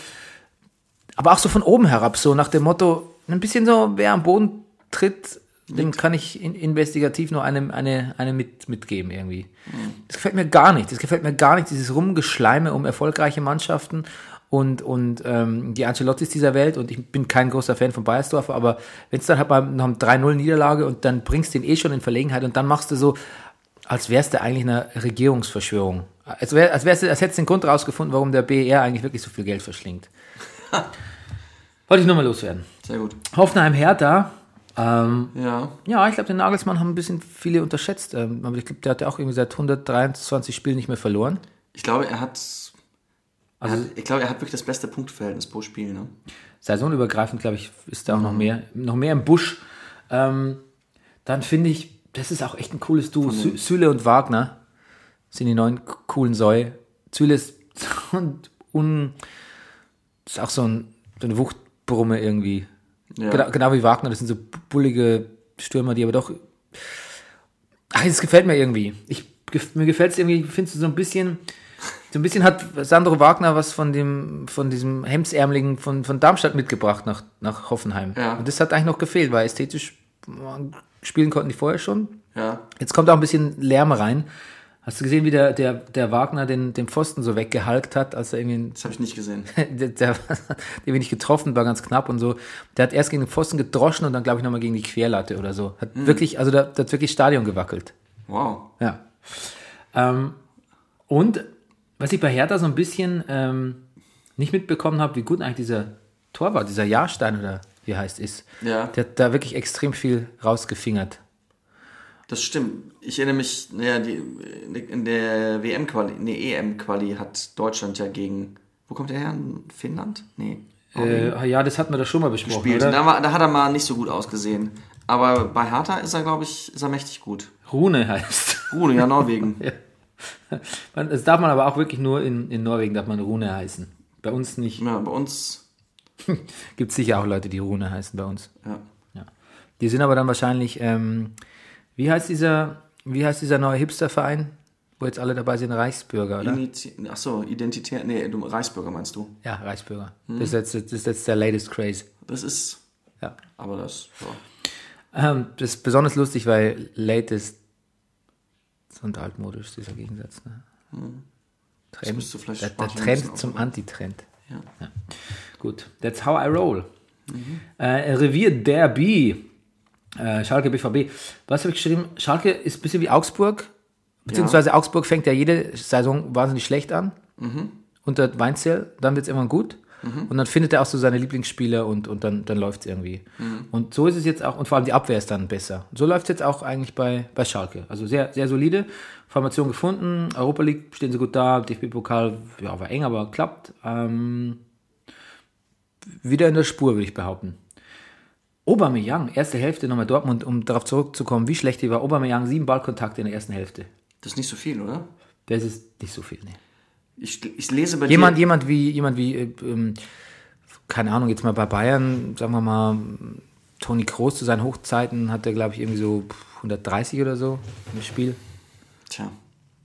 aber auch so von oben herab, so nach dem Motto, ein bisschen so, wer am Boden tritt, dem kann ich in, investigativ nur eine, eine, eine mit, mitgeben irgendwie. Das gefällt mir gar nicht. Das gefällt mir gar nicht, dieses Rumgeschleime um erfolgreiche Mannschaften und, und ähm, die Ancelottis dieser Welt. Und ich bin kein großer Fan von Bayersdorfer, aber wenn es dann halt mal noch eine 3-0-Niederlage und dann bringst du den eh schon in Verlegenheit und dann machst du so, als wärst du eigentlich eine Regierungsverschwörung. Als, wär, als, wärst du, als hättest du den Grund rausgefunden, warum der BER eigentlich wirklich so viel Geld verschlingt. Wollte ich nur mal loswerden. Sehr gut. Hoffenheim Hertha. Ähm, Ja. ja, ich glaube, den Nagelsmann haben ein bisschen viele unterschätzt. Ähm, aber ich glaube, der hat ja auch irgendwie seit 123 Spielen nicht mehr verloren. Ich glaube, er hat, Also er hat, ich glaube, er hat wirklich das beste Punktverhältnis pro Spiel, ne? saisonübergreifend, glaube ich, ist da auch noch mehr, noch mehr im Busch. Ähm, dann finde ich, das ist auch echt ein cooles Duo. Sü Süle und Wagner sind die neuen coolen Säue. Süle ist, und, un, ist auch so, ein, so eine Wuchtbrumme irgendwie. Ja. Genau, genau wie Wagner, das sind so bullige Stürmer, die aber doch. Ach, das gefällt mir irgendwie. Ich, mir gefällt es irgendwie, findest du so ein bisschen. So ein bisschen hat Sandro Wagner was von dem, von diesem Hemdsärmeligen von, von Darmstadt mitgebracht nach, nach Hoffenheim. Ja. Und das hat eigentlich noch gefehlt, weil ästhetisch äh, spielen konnten die vorher schon. Ja. Jetzt kommt auch ein bisschen Lärm rein. Hast du gesehen, wie der, der, der Wagner den, den Pfosten so weggehalkt hat, als er irgendwie Das habe ich nicht gesehen. der, der, der wenig getroffen, war ganz knapp und so. Der hat erst gegen den Pfosten gedroschen und dann, glaube ich, nochmal gegen die Querlatte oder so. Hat wirklich, also da, da hat wirklich Stadion gewackelt. Wow. Ja. Ähm, und was ich bei Hertha so ein bisschen ähm, nicht mitbekommen habe, wie gut eigentlich dieser Torwart, dieser Jahrstein oder wie heißt, ist. Ja. Der hat da wirklich extrem viel rausgefingert. Das stimmt. Ich erinnere mich, naja, die, in der WM-Quali, nee, EM-Quali hat Deutschland ja gegen, wo kommt der her? Finnland? Nee. Äh, ja, das hatten wir da schon mal besprochen. gespielt. Oder? Da, da hat er mal nicht so gut ausgesehen. Aber bei Hertha ist er, glaube ich, ist er mächtig gut. Rune heißt. Rune, ja, Norwegen. Man- Das darf man aber auch wirklich nur in, in Norwegen, darf man Rune heißen. Bei uns nicht. Ja, bei uns, Gibt sicher auch Leute, die Rune heißen bei uns. ja. Ja. Die sind aber dann wahrscheinlich, ähm, wie heißt dieser, wie heißt dieser neue Hipsterverein, wo jetzt alle dabei sind, Reichsbürger, oder? Initi Ach so, Identitär, nee, du, Reichsbürger meinst du. Ja, Reichsbürger. Das, ist jetzt, das ist jetzt der latest craze. Das ist, Ja. aber das, ja. Ähm, das ist besonders lustig, weil latest und altmodisch, dieser Gegensatz. Ne? Trend, du vielleicht der, der Trend zum Antitrend. Ja. Gut, that's how I roll. Äh, Revier Derby. Äh, Schalke BVB. Was habe ich geschrieben? Schalke ist ein bisschen wie Augsburg. Beziehungsweise Augsburg fängt ja jede Saison wahnsinnig schlecht an. Unter Weinzell. Dann wird es irgendwann gut. Und dann findet er auch so seine Lieblingsspieler und, und dann, dann läuft es irgendwie. Und so ist es jetzt auch, und vor allem die Abwehr ist dann besser. So läuft es jetzt auch eigentlich bei, bei Schalke. Also sehr, sehr solide. Formation gefunden. Europa League stehen sie gut da. DFB-Pokal, ja, war eng, aber klappt. Ähm, wieder in der Spur, würde ich behaupten. Aubameyang, erste Hälfte nochmal Dortmund, um darauf zurückzukommen, wie schlecht die war. Aubameyang, sieben Ballkontakte in der ersten Hälfte. Das ist nicht so viel, oder? Das ist nicht so viel, ne. Ich, ich lese bei Jemand, dir. jemand wie, jemand wie, äh, ähm, keine Ahnung, jetzt mal bei Bayern, sagen wir mal, Toni Kroos zu seinen Hochzeiten hat er, glaube ich, irgendwie so 130 oder so im Spiel, Tja.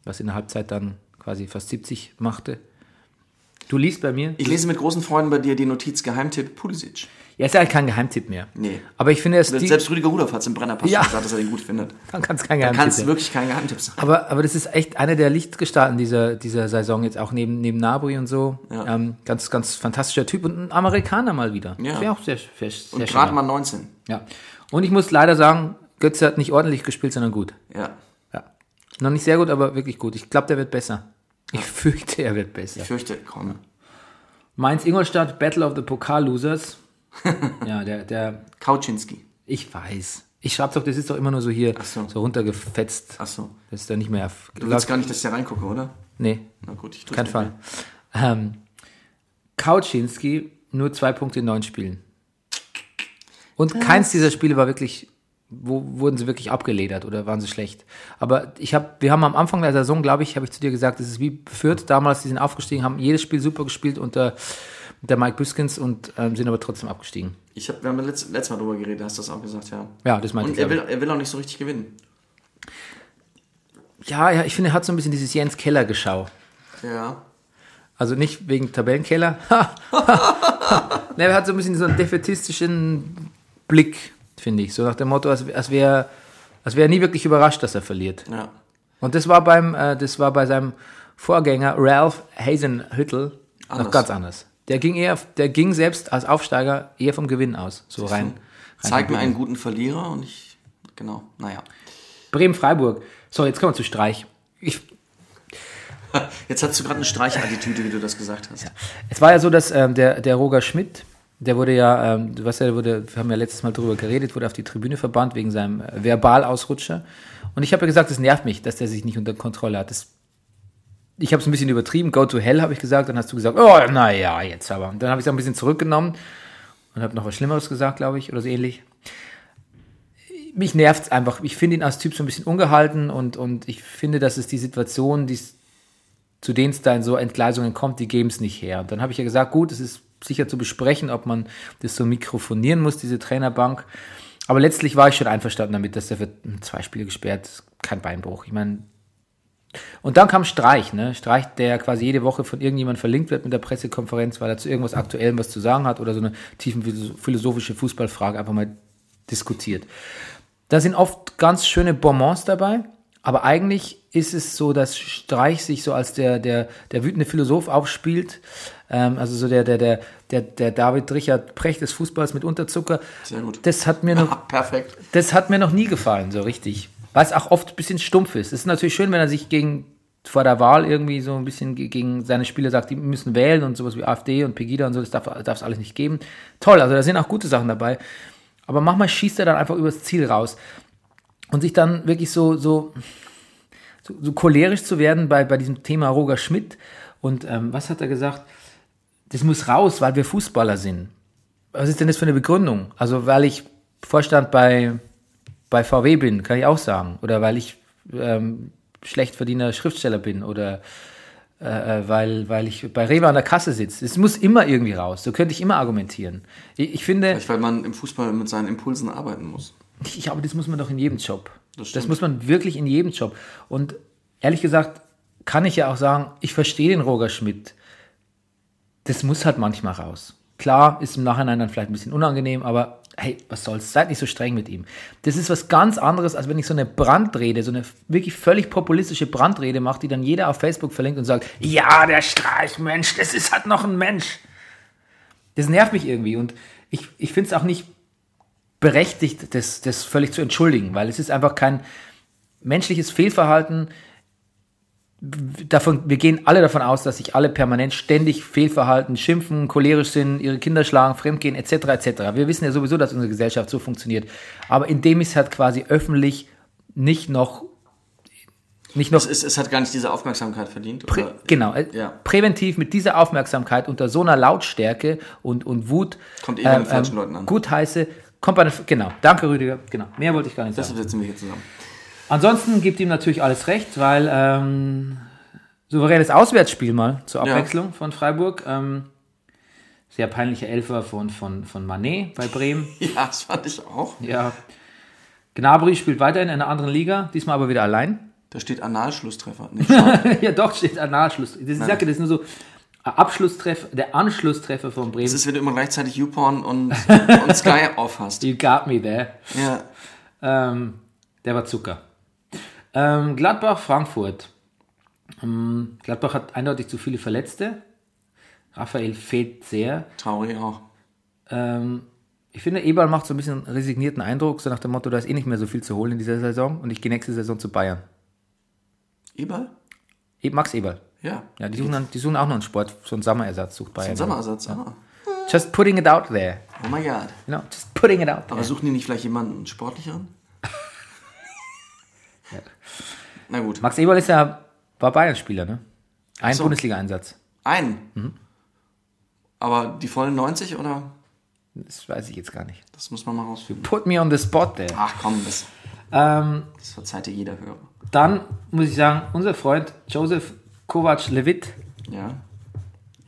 was in der Halbzeit dann quasi fast 70 machte. Du liest bei mir? Ich lese mit großen Freuden bei dir die Notiz Geheimtipp Pulisic. Ja, ist ja kein Geheimtipp mehr. Nee. Aber ich finde, dass die, Selbst Rüdiger Rudolph hat es im Brennerpass Ja. gesagt, dass er den gut findet. dann kann es kein Geheimtipp kann es wirklich kein Geheimtipp sein. Aber, aber das ist echt eine der Lichtgestalten dieser, dieser Saison, jetzt auch neben, neben Nabri und so. Ja. Ähm, ganz, ganz fantastischer Typ und ein Amerikaner mal wieder. Ja. Das wäre auch sehr, sehr, sehr Und gerade mal 19. Ja. Und ich muss leider sagen, Götze hat nicht ordentlich gespielt, sondern gut. Ja. Ja. Noch nicht sehr gut, aber wirklich gut. Ich glaube, der wird besser. Ich fürchte, er wird besser. Ich fürchte, komm. Mainz-Ingolstadt, Battle of the Pokal-Losers. ja, der, der, Kauczynski. ich weiß. Ich schreibe doch, das ist doch immer nur so hier, so. so. runtergefetzt. Ach so. Das ist da nicht mehr. Du willst gar nicht, dass ich da reingucke, oder? nee, Na gut, ich tu's kein Fall. Ähm, Kauczynski, nur zwei Punkte in neun Spielen. Und keins dieser Spiele war wirklich, wo wurden sie wirklich abgeledert oder waren sie schlecht. Aber ich habe, wir haben am Anfang der Saison, glaube ich, habe ich zu dir gesagt, das ist wie Fürth damals, die sind aufgestiegen, haben jedes Spiel super gespielt unter, unter Mike Büskens und ähm, sind aber trotzdem abgestiegen. Ich hab, wir haben letztes, letztes Mal drüber geredet, hast du das auch gesagt, ja. Ja, das meinte Und ich. er glaub will, er will auch nicht so richtig gewinnen. Ja, ja, ich finde, er hat so ein bisschen dieses Jens Keller-Geschau. Ja. Also nicht wegen Tabellenkeller. ne, er hat so ein bisschen so einen defetistischen Blick, finde ich. So nach dem Motto, als, als wäre als wär er nie wirklich überrascht, dass er verliert. Ja. Und das war beim, äh, das war bei seinem Vorgänger Ralph Hasenhüttel noch ganz anders. Der ging eher, der ging selbst als Aufsteiger eher vom Gewinn aus. So rein. rein Zeig mir einen guten Verlierer und ich. Genau, naja. Bremen-Freiburg. So, jetzt kommen wir zu Streich. Ich, Jetzt hast du gerade eine Streichattitüde, wie du das gesagt hast. Es war ja so, dass ähm, der, der Roger Schmidt, der wurde ja, ähm, du weißt ja, wurde, wir haben ja letztes Mal drüber geredet, wurde auf die Tribüne verbannt wegen seinem Verbalausrutscher. Und ich habe ja gesagt, das nervt mich, dass der sich nicht unter Kontrolle hat. Das, ich habe es ein bisschen übertrieben, go to hell, habe ich gesagt. Dann hast du gesagt, oh, naja, jetzt aber. Und dann habe ich es ein bisschen zurückgenommen und habe noch was Schlimmeres gesagt, glaube ich, oder so ähnlich. Mich nervt es einfach. Ich finde ihn als Typ so ein bisschen ungehalten und, und ich finde, dass es die Situation, die es zu denen es da in so Entgleisungen kommt, die geben es nicht her. Und dann habe ich ja gesagt, gut, es ist sicher zu besprechen, ob man das so mikrofonieren muss, diese Trainerbank. Aber letztlich war ich schon einverstanden damit, dass der wird zwei Spiele gesperrt, kein Beinbruch. Ich meine, und dann kam Streich, ne? Streich, der quasi jede Woche von irgendjemandem verlinkt wird mit der Pressekonferenz, weil er zu irgendwas Aktuellem was zu sagen hat oder so eine tiefen philosophische Fußballfrage einfach mal diskutiert. Da sind oft ganz schöne Bonbons dabei, aber eigentlich ist es so, dass Streich sich so als der, der, der wütende Philosoph aufspielt. Ähm, also so der, der, der, der, der David Richard Precht des Fußballs mit Unterzucker. Sehr gut. Das hat mir noch, perfekt. das hat mir noch nie gefallen, so richtig. Es auch oft ein bisschen stumpf ist. Es ist natürlich schön, wenn er sich gegen vor der Wahl irgendwie so ein bisschen ge- gegen seine Spieler sagt, die müssen wählen und sowas wie AfD und Pegida und so, das darf es alles nicht geben. Toll, also da sind auch gute Sachen dabei. Aber manchmal schießt er dann einfach übers Ziel raus. Und sich dann wirklich so, so, so, so cholerisch zu werden bei, bei diesem Thema Roger Schmidt. Und ähm, was hat er gesagt? Das muss raus, weil wir Fußballer sind. Was ist denn das für eine Begründung? Also, weil ich Vorstand bei, bei VW bin, kann ich auch sagen. Oder weil ich ähm, schlecht verdiener Schriftsteller bin. Oder äh, äh, weil, weil ich bei Rewe an der Kasse sitze. Es muss immer irgendwie raus. So könnte ich immer argumentieren. Ich, ich finde, Vielleicht, weil man im Fußball mit seinen Impulsen arbeiten muss. ich, aber das muss man doch in jedem Job. Das Das, muss man wirklich in jedem Job. Und ehrlich gesagt, kann ich ja auch sagen, ich verstehe den Roger Schmidt. Das muss halt manchmal raus. Klar, ist im Nachhinein dann vielleicht ein bisschen unangenehm, aber hey, was soll's, seid nicht so streng mit ihm. Das ist was ganz anderes, als wenn ich so eine Brandrede, so eine wirklich völlig populistische Brandrede mache, die dann jeder auf Facebook verlinkt und sagt, ja, der Streich, Mensch, das ist halt noch ein Mensch. Das nervt mich irgendwie und ich, ich finde es auch nicht berechtigt, das, das völlig zu entschuldigen, weil es ist einfach kein menschliches Fehlverhalten, davon, wir gehen alle davon aus, dass sich alle permanent ständig fehlverhalten, schimpfen, cholerisch sind, ihre Kinder schlagen, fremdgehen, etc. etc. Wir wissen ja sowieso, dass unsere Gesellschaft so funktioniert. Aber indem es halt quasi öffentlich nicht noch nicht noch Es, ist, es hat gar nicht diese Aufmerksamkeit verdient. Prä Oder? genau, äh, Ja. präventiv mit dieser Aufmerksamkeit unter so einer Lautstärke und, und Wut Kommt eh bei den falschen Leuten an. gut heiße, kommt bei den, genau, danke Rüdiger, genau, mehr wollte ich gar nicht sagen. Deshalb sitzen wir hier zusammen. Ansonsten gibt ihm natürlich alles recht, weil ähm, souveränes Auswärtsspiel mal zur Ja. Abwechslung von Freiburg. Ähm, sehr peinlicher Elfer von, von, von Manet bei Bremen. Ja, das fand ich auch. Ja. Gnabry spielt weiterhin in einer anderen Liga, diesmal aber wieder allein. Da steht Analschlusstreffer. Nicht schade. ja, doch, steht ein Nachschluss. Das, ich sage, das ist nur so Abschlusstreffer, der Anschlusstreffer von Bremen. Das ist, wenn du immer gleichzeitig YouPorn und, und Sky aufhast. You got me there. Ja. Ähm, der war Zucker. Ähm, Gladbach, Frankfurt. Ähm, Gladbach hat eindeutig zu viele Verletzte. Raphael fehlt sehr. Traurig auch. Ähm, ich finde, Eberl macht so ein bisschen einen resignierten Eindruck, so nach dem Motto, da ist eh nicht mehr so viel zu holen in dieser Saison und ich gehe nächste Saison zu Bayern. Eberl? E- Max Eberl. Ja. Ja, die suchen, dann, die suchen auch noch einen Sport, so einen Sommerersatz sucht Bayern. Ein Sommerersatz. Ah. Just putting it out there. Oh my god. You know, just putting it out there. Aber suchen die nicht vielleicht jemanden sportlicheren? Na gut. Max Eberl ist ja, war Bayern-Spieler, ne? Ein so. Bundesliga-Einsatz. Einen. Aber die vollen 90 oder? Das weiß ich jetzt gar nicht. Das muss man mal rausfinden. Put me on the spot there. Ach komm, das, Ähm, das verzeiht dir jeder Hörer. dann muss ich sagen, unser Freund Joseph Kovac-Levitt, Ja.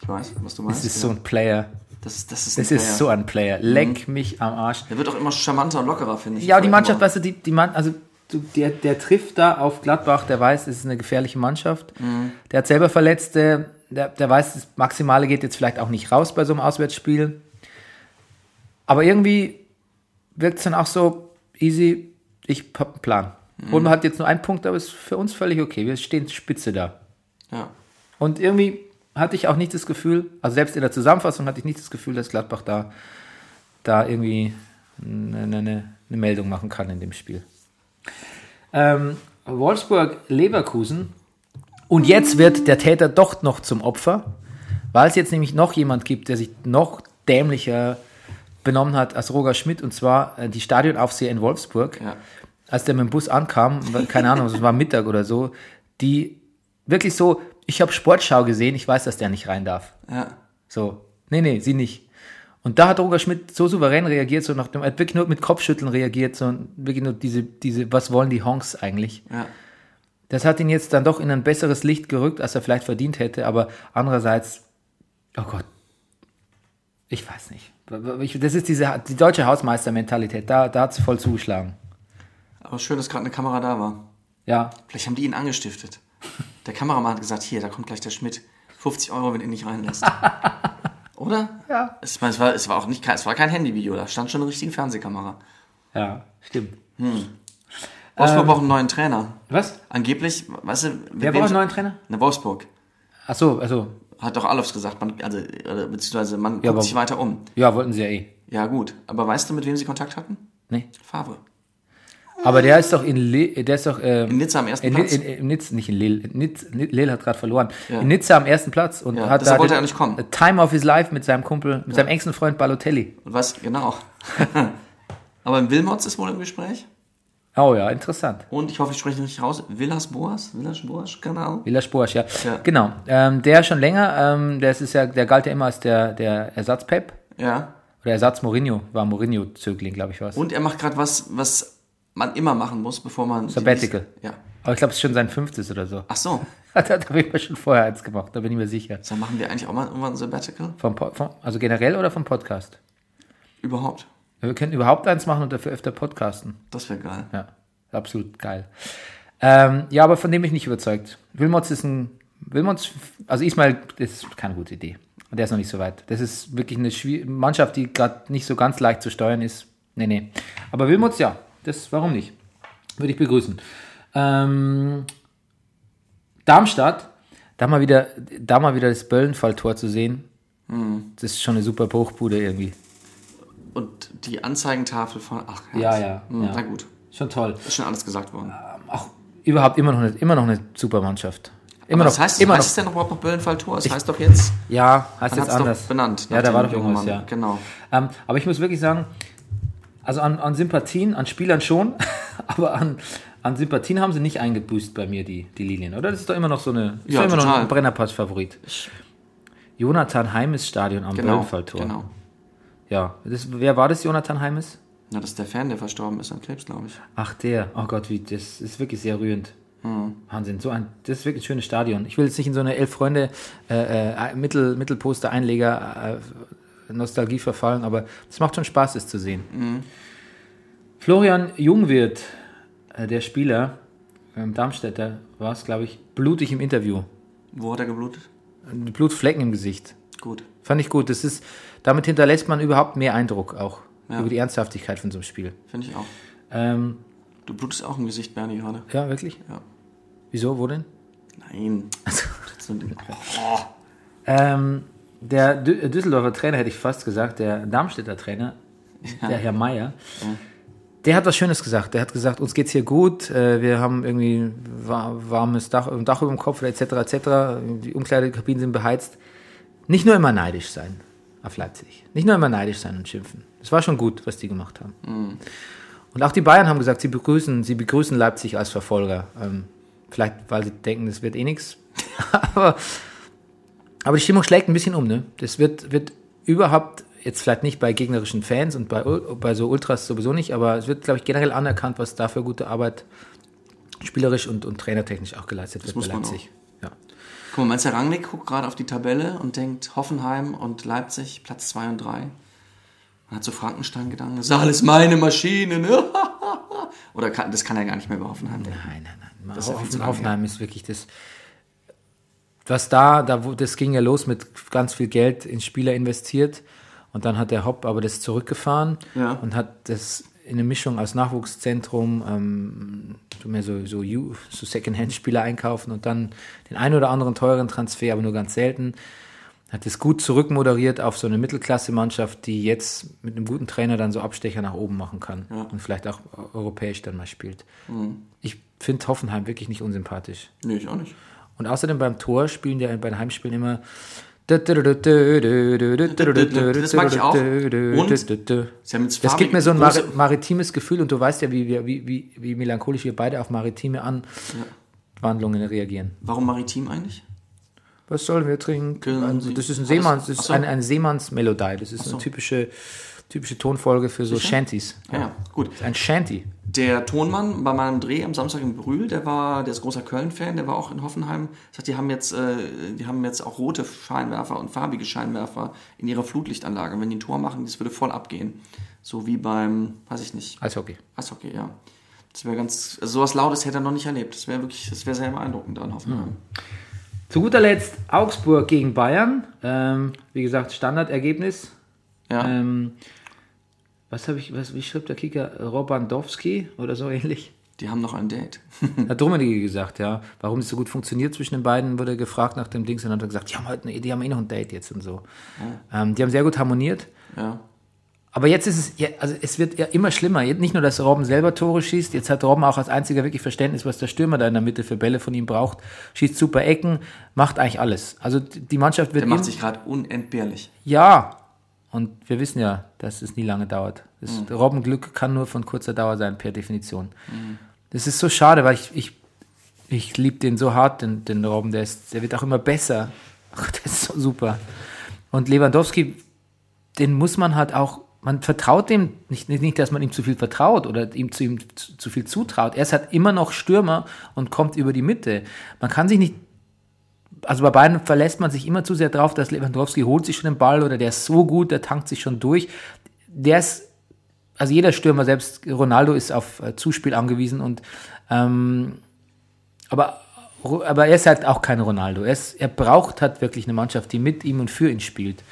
Ich weiß, was du das meinst. ist ja. so ein Player. das ist, das ist, Das ein ist so ein Player. Leck mich am Arsch. Der wird auch immer charmanter und lockerer, finde ich. Ja, die Immer. Mannschaft, weißt du, die, die Mann, also du, der, der trifft da auf Gladbach, der weiß, es ist eine gefährliche Mannschaft. Der hat selber Verletzte, der, der weiß, das Maximale geht jetzt vielleicht auch nicht raus bei so einem Auswärtsspiel. Aber irgendwie wirkt es dann auch so easy, ich hab einen Plan. Und man hat jetzt nur einen Punkt, aber ist für uns völlig okay. Wir stehen spitze da. Ja. Und irgendwie hatte ich auch nicht das Gefühl, also selbst in der Zusammenfassung hatte ich nicht das Gefühl, dass Gladbach da, da irgendwie eine, eine, eine Meldung machen kann in dem Spiel. Ähm, Wolfsburg-Leverkusen. Und jetzt wird der Täter doch noch zum Opfer, weil es jetzt nämlich noch jemand gibt, der sich noch dämlicher benommen hat als Roger Schmidt, und zwar äh, die Stadionaufseher in Wolfsburg Ja. als der mit dem Bus ankam, keine Ahnung, es war Mittag oder so, die wirklich so, ich habe Sportschau gesehen, ich weiß, dass der nicht rein darf. Ja. So, nee, nee, sie nicht. Und da hat Roger Schmidt so souverän reagiert, so nach dem, er hat wirklich nur mit Kopfschütteln reagiert, so wirklich nur diese, diese, was wollen die Honks eigentlich? Ja. Das hat ihn jetzt dann doch in ein besseres Licht gerückt, als er vielleicht verdient hätte, aber andererseits, oh Gott, ich weiß nicht. Ich- Das ist diese, die deutsche Hausmeistermentalität, da, da hat es voll zugeschlagen. Aber schön, dass gerade eine Kamera da war. Ja, Vielleicht haben die ihn angestiftet. Der Kameramann hat gesagt, hier, da kommt gleich der Schmidt. 50 Euro, wenn ihr ihn nicht reinlässt. Oder? Ja. Es, war- es, war, es war auch nicht kein, es war kein Handyvideo, da stand schon eine richtige Fernsehkamera. ja, stimmt. Wolfsburg braucht einen neuen Trainer. Was? Angeblich, weißt du, Wer braucht einen neuen Trainer? Ne, Wolfsburg. Ach so, also, Hat doch Alofs gesagt, man, also, beziehungsweise man Ja, guckt aber- sich weiter um. ja, wollten sie ja eh. Ja, gut. Aber weißt du, mit wem sie Kontakt hatten? Nee. Favre. Aber der ist doch in Lille, der ist doch, ähm, In Nizza am ersten in, Platz. in, in, Nizza, nicht in Lille, in Nizza, Lille hat gerade verloren. Ja. In Nizza am ersten Platz und Ja, hat da wollte den- er nicht kommen. Time of his life mit seinem Kumpel, mit seinem engsten Freund Balotelli. Und was, genau. Aber im Wilmots ist wohl im Gespräch. Oh ja, interessant. Und ich hoffe, ich spreche richtig raus. Villas Boas? Villas Boas, genau. Villa Sporsch, ja. Ja. Genau. Ähm, der schon länger, ähm, der ist ja, der galt ja immer als der, der Ersatz Pep Ja. oder Ersatz Mourinho, war Mourinho-Zögling, glaube ich was. Und er macht gerade was, was man immer machen muss, bevor man. Sabbatical. nächste- Ja. Aber ich glaube, es ist schon sein fünftes oder so. Ach so. Hat er da wir schon vorher eins gemacht, da bin ich mir sicher. So machen wir eigentlich auch mal irgendwann ein Sabbatical? Vom, vom, also generell oder vom Podcast? Überhaupt. Wir können überhaupt eins machen und dafür öfter podcasten. Das wäre geil. Ja, absolut geil. Ähm, ja, aber von dem bin ich nicht überzeugt. Wilmots ist ein. Wilmots, also Ismail, das ist keine gute Idee. Und der ist noch nicht so weit. Das ist wirklich eine schwier- Mannschaft, die gerade nicht so ganz leicht zu steuern ist. Nee, nee. Aber Wilmots, ja. Das, warum nicht? Würde ich begrüßen. Ähm, Darmstadt, da mal wieder, da mal wieder das Böllenfalltor zu sehen. Das ist schon eine super Bruchbude irgendwie. Und die Anzeigentafel von. Ach, Ja, ja, Hm, ja. Na gut. Schon toll. Ist schon alles gesagt worden. auch überhaupt immer noch eine, immer noch eine super Mannschaft. Immer Aber noch. Was heißt, immer heißt noch. es denn überhaupt noch Böllenfall-Tor? Es heißt doch jetzt, Ja, heißt jetzt anders. doch benannt. Ja, da war doch irgendwas, Mann. ja. Genau. Ähm, aber ich muss wirklich sagen, also an, an Sympathien, an Spielern schon, aber an, an Sympathien haben sie nicht eingeboost bei mir, die, die Lilien, oder? Das ist doch immer noch so eine, ist Ja, doch immer noch ein Brennerpass-Favorit. Jonathan Heimes Stadion am Genau, Böllenfalltor. genau. Ja, das, wer war das, Jonathan Heimes? Ja, das ist der Fan, der verstorben ist an Krebs, glaube ich. Ach, der. Oh Gott, wie, das ist wirklich sehr rührend. Hm. Wahnsinn, so ein, das ist wirklich ein schönes Stadion. Ich will jetzt nicht in so eine elf Freunde äh, äh, Mittel, Mittelposter Einleger äh, Nostalgie verfallen, aber es macht schon Spaß, es zu sehen. Mhm. Florian Jungwirth, äh, der Spieler, ähm, Darmstädter, war es, glaube ich, blutig im Interview. Wo hat er geblutet? Blutflecken im Gesicht. Gut. Fand ich gut. Das ist, damit hinterlässt man überhaupt mehr Eindruck auch Ja. über die Ernsthaftigkeit von so einem Spiel. Finde ich auch. Ähm, Du blutest auch im Gesicht, Bernie, gerade. ja, wirklich? Ja. Wieso? Wo denn? Nein. Die- Oh. Ähm, der Dü- Düsseldorfer Trainer, hätte ich fast gesagt, der Darmstädter Trainer, der Herr Meier, der hat was Schönes gesagt. Der hat gesagt, uns geht's hier gut, äh, wir haben irgendwie wa- warmes Dach, ein Dach über dem Kopf, etc., etc., die Umkleidekabinen sind beheizt. Nicht nur immer neidisch sein auf Leipzig. Nicht nur immer neidisch sein und schimpfen. Es war schon gut, was die gemacht haben. Und auch die Bayern haben gesagt, sie begrüßen, sie begrüßen Leipzig als Verfolger. Ähm, vielleicht, weil sie denken, das wird eh nichts. Aber aber die Stimmung schlägt ein bisschen um, ne? Das wird, wird überhaupt, jetzt vielleicht nicht bei gegnerischen Fans und bei, bei so Ultras sowieso nicht, aber es wird, glaube ich, generell anerkannt, was da für gute Arbeit spielerisch und, und trainertechnisch auch geleistet wird muss bei Leipzig. Ja. Guck mal, du, Rangnick guckt gerade auf die Tabelle und denkt, Hoffenheim und Leipzig, Platz 2 und 3. Man hat so Frankenstein-Gedanken, das ist alles meine Maschine, ne? Oder kann, das kann er gar nicht mehr bei Hoffenheim denken. Nein, nein, nein. Das lange Hoffenheim ist wirklich das. Was da, da, das ging ja los mit ganz viel Geld in Spieler investiert und dann hat der Hopp aber das zurückgefahren Ja. und hat das in eine Mischung aus Nachwuchszentrum, ähm, so mehr so, so, so Secondhand-Spieler einkaufen und dann den einen oder anderen teuren Transfer, aber nur ganz selten. Hat es gut zurückmoderiert auf so eine Mittelklasse-Mannschaft, die jetzt mit einem guten Trainer dann so Abstecher nach oben machen kann und vielleicht auch europäisch dann mal spielt. Ich finde Hoffenheim wirklich nicht unsympathisch. Nee, ich auch nicht. Und außerdem beim Tor spielen die bei den Heimspielen immer. Das mag ich auch. Und das gibt mir so ein Mari maritimes Gefühl und du weißt ja, wie, wie, wie, wie melancholisch wir beide auf maritime Anwandlungen reagieren. Warum maritim eigentlich? Was sollen wir trinken? Also, das ist ein Seemanns, das- ist eine, eine Seemannsmelodie. Das ist so. eine typische, typische Tonfolge für so Shanties. Ja, ja, gut. Ein Shanty. Der Tonmann bei meinem Dreh am Samstag in Brühl, der war, der ist großer Köln-Fan, der war auch in Hoffenheim. Sagt, die haben jetzt, äh, die haben jetzt auch rote Scheinwerfer und farbige Scheinwerfer in ihrer Flutlichtanlage. Wenn die ein Tor machen, das würde voll abgehen. So wie beim, weiß ich nicht, Eishockey. Eishockey, ja. Das wäre ganz, also sowas Lautes hätte er noch nicht erlebt. Das wäre wirklich, das wäre sehr beeindruckend an Hoffenheim. Zu guter Letzt Augsburg gegen Bayern. Ähm, wie gesagt, Standardergebnis. Ja, Ähm, was habe ich, was, wie schreibt der Kicker? Robandowski oder so ähnlich? die haben noch ein Date. Hat Rummenigge gesagt, ja. Warum es so gut funktioniert zwischen den beiden, wurde gefragt nach dem Dings und dann hat er gesagt, die haben, heute, eine- die haben eh noch ein Date jetzt und so. Ähm, die haben sehr gut harmoniert. ja. Aber jetzt ist es, ja, also es wird ja immer schlimmer. Nicht nur, dass Robben selber Tore schießt, jetzt hat Robben auch als einziger wirklich Verständnis, was der Stürmer da in der Mitte für Bälle von ihm braucht. Schießt super Ecken, macht eigentlich alles. Also die Mannschaft wird Der macht sich gerade unentbehrlich. Ja, und wir wissen ja, dass es nie lange dauert. Das Robbenglück kann nur von kurzer Dauer sein, per Definition. Das ist so schade, weil ich, ich, ich liebe den so hart, den, den Robben. Der, ist, der wird auch immer besser. Ach, der ist so super. Und Lewandowski, den muss man halt auch, man vertraut dem nicht, nicht, nicht, dass man ihm zu viel vertraut oder ihm zu ihm zu, zu viel zutraut. Er ist halt immer noch Stürmer und kommt über die Mitte. Man kann sich nicht also bei beiden verlässt man sich immer zu sehr drauf, dass Lewandowski holt sich schon den Ball oder der ist so gut, der tankt sich schon durch. Der ist, also jeder Stürmer, selbst Ronaldo ist auf äh, Zuspiel angewiesen und ähm, aber, aber er ist halt auch kein Ronaldo. Er, ist, er braucht halt wirklich eine Mannschaft, die mit ihm und für ihn spielt.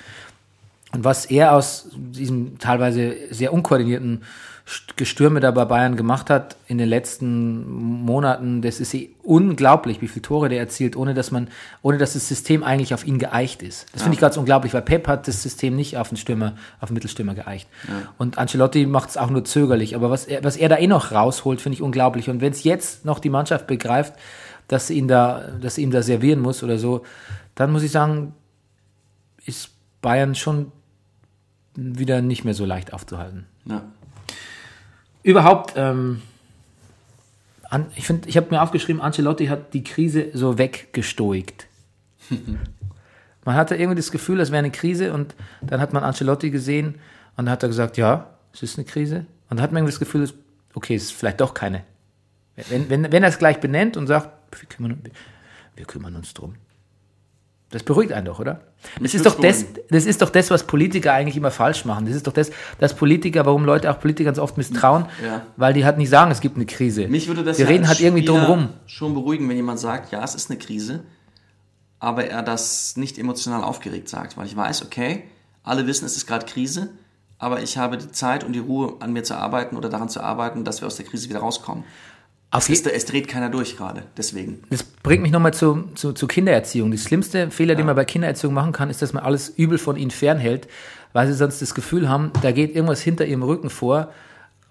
Und was er aus diesem teilweise sehr unkoordinierten Gestürme da bei Bayern gemacht hat in den letzten Monaten, das ist eh unglaublich, wie viele Tore der erzielt, ohne dass man, ohne dass das System eigentlich auf ihn geeicht ist. Das finde ich ganz unglaublich, weil Pep hat das System nicht auf den Stürmer, auf den Mittelstürmer geeicht. Und Ancelotti macht es auch nur zögerlich. Aber was er, was er da eh noch rausholt, finde ich unglaublich. Und wenn es jetzt noch die Mannschaft begreift, dass sie ihn da, dass sie ihm da servieren muss oder so, dann muss ich sagen, ist Bayern schon wieder nicht mehr so leicht aufzuhalten. Ja. Überhaupt, ähm, an, ich finde, ich habe mir aufgeschrieben, Ancelotti hat die Krise so weggestoigt. man hatte irgendwie das Gefühl, es wäre eine Krise und dann hat man Ancelotti gesehen und dann hat er gesagt, ja, es ist eine Krise. Und dann hat man irgendwie das Gefühl, okay, es ist vielleicht doch keine. Wenn, wenn, wenn er es gleich benennt und sagt, wir kümmern, wir kümmern uns drum. Das beruhigt einen doch, oder? Das ist doch, das, das ist doch das, was Politiker eigentlich immer falsch machen. Das ist doch das, dass Politiker, warum Leute auch Politikern so oft misstrauen, Ja. weil die halt nicht sagen, es gibt eine Krise. Mich würde das Wir ja reden halt irgendwie Spieler drum rum. schon beruhigen, wenn jemand sagt, ja, es ist eine Krise, aber er das nicht emotional aufgeregt sagt, weil ich weiß, okay, alle wissen, es ist gerade Krise, aber ich habe die Zeit und die Ruhe, an mir zu arbeiten oder daran zu arbeiten, dass wir aus der Krise wieder rauskommen. Auf Es, es dreht keiner durch gerade, deswegen. Das bringt mich nochmal zu, zu, zu Kindererziehung. Die schlimmste Fehler, den man bei Kindererziehung machen kann, ist, dass man alles übel von ihnen fernhält, weil sie sonst das Gefühl haben, da geht irgendwas hinter ihrem Rücken vor,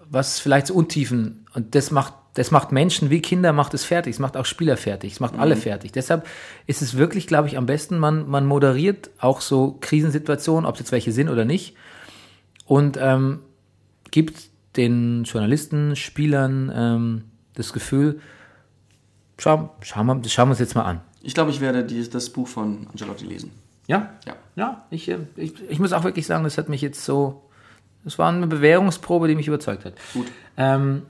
was vielleicht so Untiefen, und das macht, das macht Menschen wie Kinder, macht es fertig, es macht auch Spieler fertig, es macht alle fertig. Deshalb ist es wirklich, glaube ich, am besten, man, man moderiert auch so Krisensituationen, ob es jetzt welche sind oder nicht, und ähm, gibt den Journalisten, Spielern ähm, das Gefühl, schau, schauen, wir, schauen wir uns jetzt mal an. Ich glaube, ich werde die, das Buch von Angelotti lesen. Ja? Ja. Ja, ich, äh, ich, ich muss auch wirklich sagen, das hat mich jetzt so, das war eine Bewährungsprobe, die mich überzeugt hat. Gut. Ähm,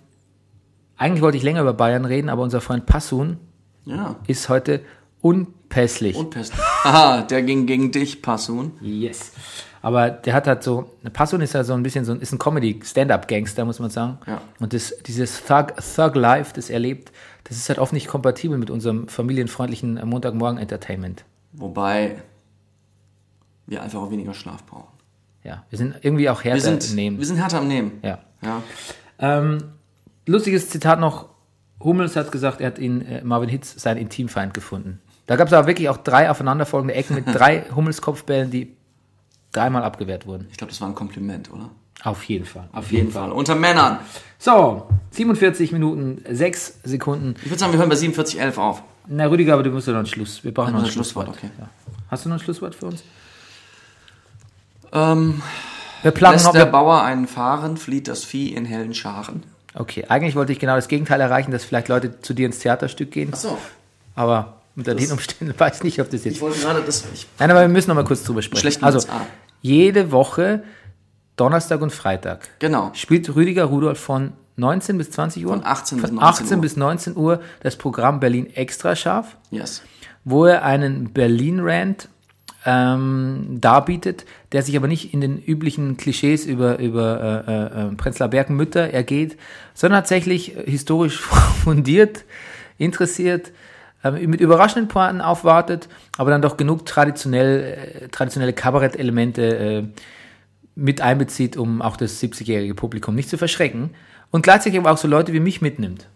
eigentlich wollte ich länger über Bayern reden, aber unser Freund Passun Ja. ist heute unpässlich. Pest. Aha, der ging gegen dich, Passun. yes. Aber der hat halt so, Passun ist ja so ein bisschen so ein, ist ein Comedy-Stand-Up-Gangster, muss man sagen. Ja. Und das, dieses Thug, Thug Life, das er lebt, das ist halt oft nicht kompatibel mit unserem familienfreundlichen Montagmorgen-Entertainment. Wobei wir einfach auch weniger Schlaf brauchen. Ja, wir sind irgendwie auch härter sind, im Nehmen. wir sind härter am Nehmen. Ja. Ja. Ähm, lustiges Zitat noch. Hummels hat gesagt, er hat in äh, Marvin Hitz seinen Intimfeind gefunden. Da gab es aber wirklich auch drei aufeinanderfolgende Ecken mit drei Hummels-Kopfbällen, die dreimal abgewehrt wurden. Ich glaube, das war ein Kompliment, oder? Auf jeden Fall. Auf jeden Fall. Unter Männern. So, 47 Minuten, 6 Sekunden. Ich würde sagen, wir hören bei 47,11 auf. Na, Rüdiger, aber du musst ja noch ein Schluss. Wir brauchen noch ein Schlusswort. Schlusswort, okay. Ja. Hast du noch ein Schlusswort für uns? Ähm, Wir planen lässt noch. der Bauer einen fahren, flieht das Vieh in hellen Scharen. okay, eigentlich wollte ich genau das Gegenteil erreichen, dass vielleicht Leute zu dir ins Theaterstück gehen. Achso. Aber unter den Umständen weiß ich nicht, ob das jetzt Ich wollte gerade das. Ich, Nein, aber wir müssen noch mal kurz drüber sprechen. Schlechten also, ah. Jede Woche, Donnerstag und Freitag, genau. spielt Rüdiger Rudolf von 19 bis 20 Uhr? Von 18 bis von 19 18 Uhr. bis 19 Uhr das Programm Berlin Extra scharf, Yes. wo er einen Berlin-Rant ähm, darbietet, der sich aber nicht in den üblichen Klischees über, über äh, äh, Prenzlauer Berg Mütter ergeht, sondern tatsächlich äh, historisch fundiert, interessiert, äh, mit überraschenden Pointen aufwartet, aber dann doch genug traditionell, äh, traditionelle Kabarettelemente äh, mit einbezieht, um auch das 70-jährige Publikum nicht zu verschrecken und gleichzeitig aber auch so Leute wie mich mitnimmt.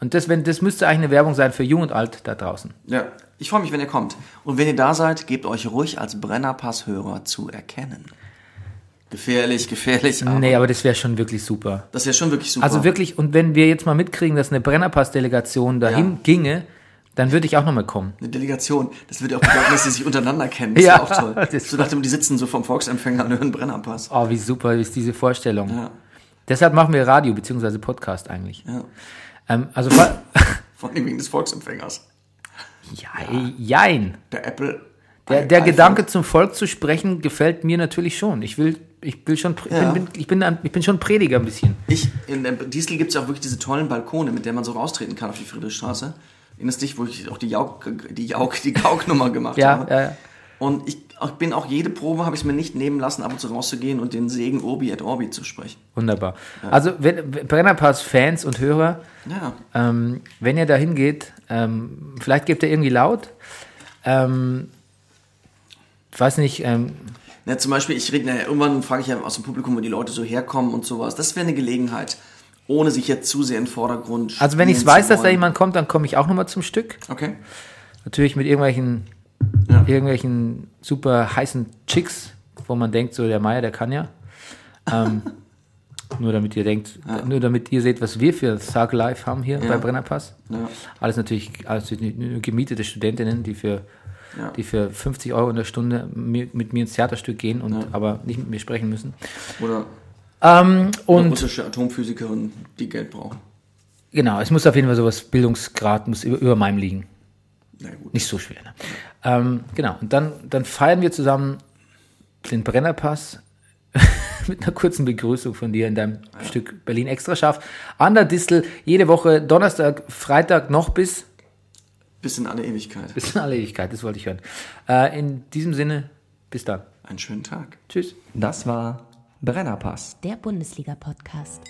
Und das, wenn, das müsste eigentlich eine Werbung sein für Jung und Alt da draußen. Ja. Ich freue mich, wenn ihr kommt. Und wenn ihr da seid, gebt euch ruhig als Brennerpass-Hörer zu erkennen. Gefährlich, gefährlich. Aber Nee, aber das wäre schon wirklich super. Das wäre schon wirklich super. Also wirklich, und wenn wir jetzt mal mitkriegen, dass eine Brennerpass-Delegation dahin Ja. ginge, dann würde ich auch nochmal kommen. Eine Delegation. Das würde auch bedeuten, dass sie sich untereinander kennen. Das Ja, ja auch toll. das so dachte man, die sitzen so vom Volksempfänger und hören Brennerpass. Oh, wie super ist diese Vorstellung. Ja. Deshalb machen wir Radio bzw. Podcast eigentlich. Ja. Ähm, also, Vor allem wegen des Volksempfängers. ja, jein. Der Apple. Der, der. Gedanke, zum Volk zu sprechen, gefällt mir natürlich schon. Ich will, ich will schon, ich, Ja. bin, ich, bin, ein- ich bin schon Prediger ein bisschen. Ich, in der Diesel gibt es ja auch wirklich diese tollen Balkone, mit denen man so raustreten kann auf die Friedrichstraße. Erinnerst dich, wo ich auch die Jauk, die Jauk, die Gauknummer gemacht Ja, habe? ja, ja. Und ich auch- bin auch jede Probe, habe ich es mir nicht nehmen lassen, ab und zu rauszugehen und den Segen Urbi et Orbi zu sprechen. Wunderbar. Also, wenn, Brennerpass-Fans und Hörer, Ja. Ähm, wenn ihr da hingeht, ähm, vielleicht gebt ihr irgendwie laut. Ähm, ich weiß nicht, ähm, Ja, zum Beispiel, ich rede, irgendwann frage ich ja aus dem Publikum, wo die Leute so herkommen und sowas. Das wäre eine Gelegenheit, ohne sich jetzt zu sehr in den Vordergrund also wenn ich weiß, zu dass da jemand kommt, dann komme ich auch nochmal zum Stück. Okay. Natürlich mit irgendwelchen, Ja. irgendwelchen super heißen Chicks, wo man denkt, so der Meier, der kann ja. Ähm, Nur damit ihr denkt, nur damit ihr seht, was wir für Thug Life haben hier bei Brennerpass. Ja. Alles natürlich, alles gemietete Studentinnen, die für, Ja. die für 50 Euro in der Stunde mi- mit mir ins Theaterstück gehen und aber nicht mit mir sprechen müssen. Oder Ähm, und und russische Atomphysikerin, die Geld brauchen. genau, es muss auf jeden Fall sowas, Bildungsgrad muss über, über meinem liegen. Na gut. Nicht so schwer. Ne? Ähm, genau, und dann, dann feiern wir zusammen den Brennerpass mit einer kurzen Begrüßung von dir in deinem Stück Berlin extra scharf. An der Distel jede Woche, Donnerstag, Freitag noch bis, Bis in alle Ewigkeit. bis in alle Ewigkeit, das wollte ich hören. Äh, in diesem Sinne, bis dann. Einen schönen Tag. Tschüss. Das war Brennerpass. Der Bundesliga-Podcast.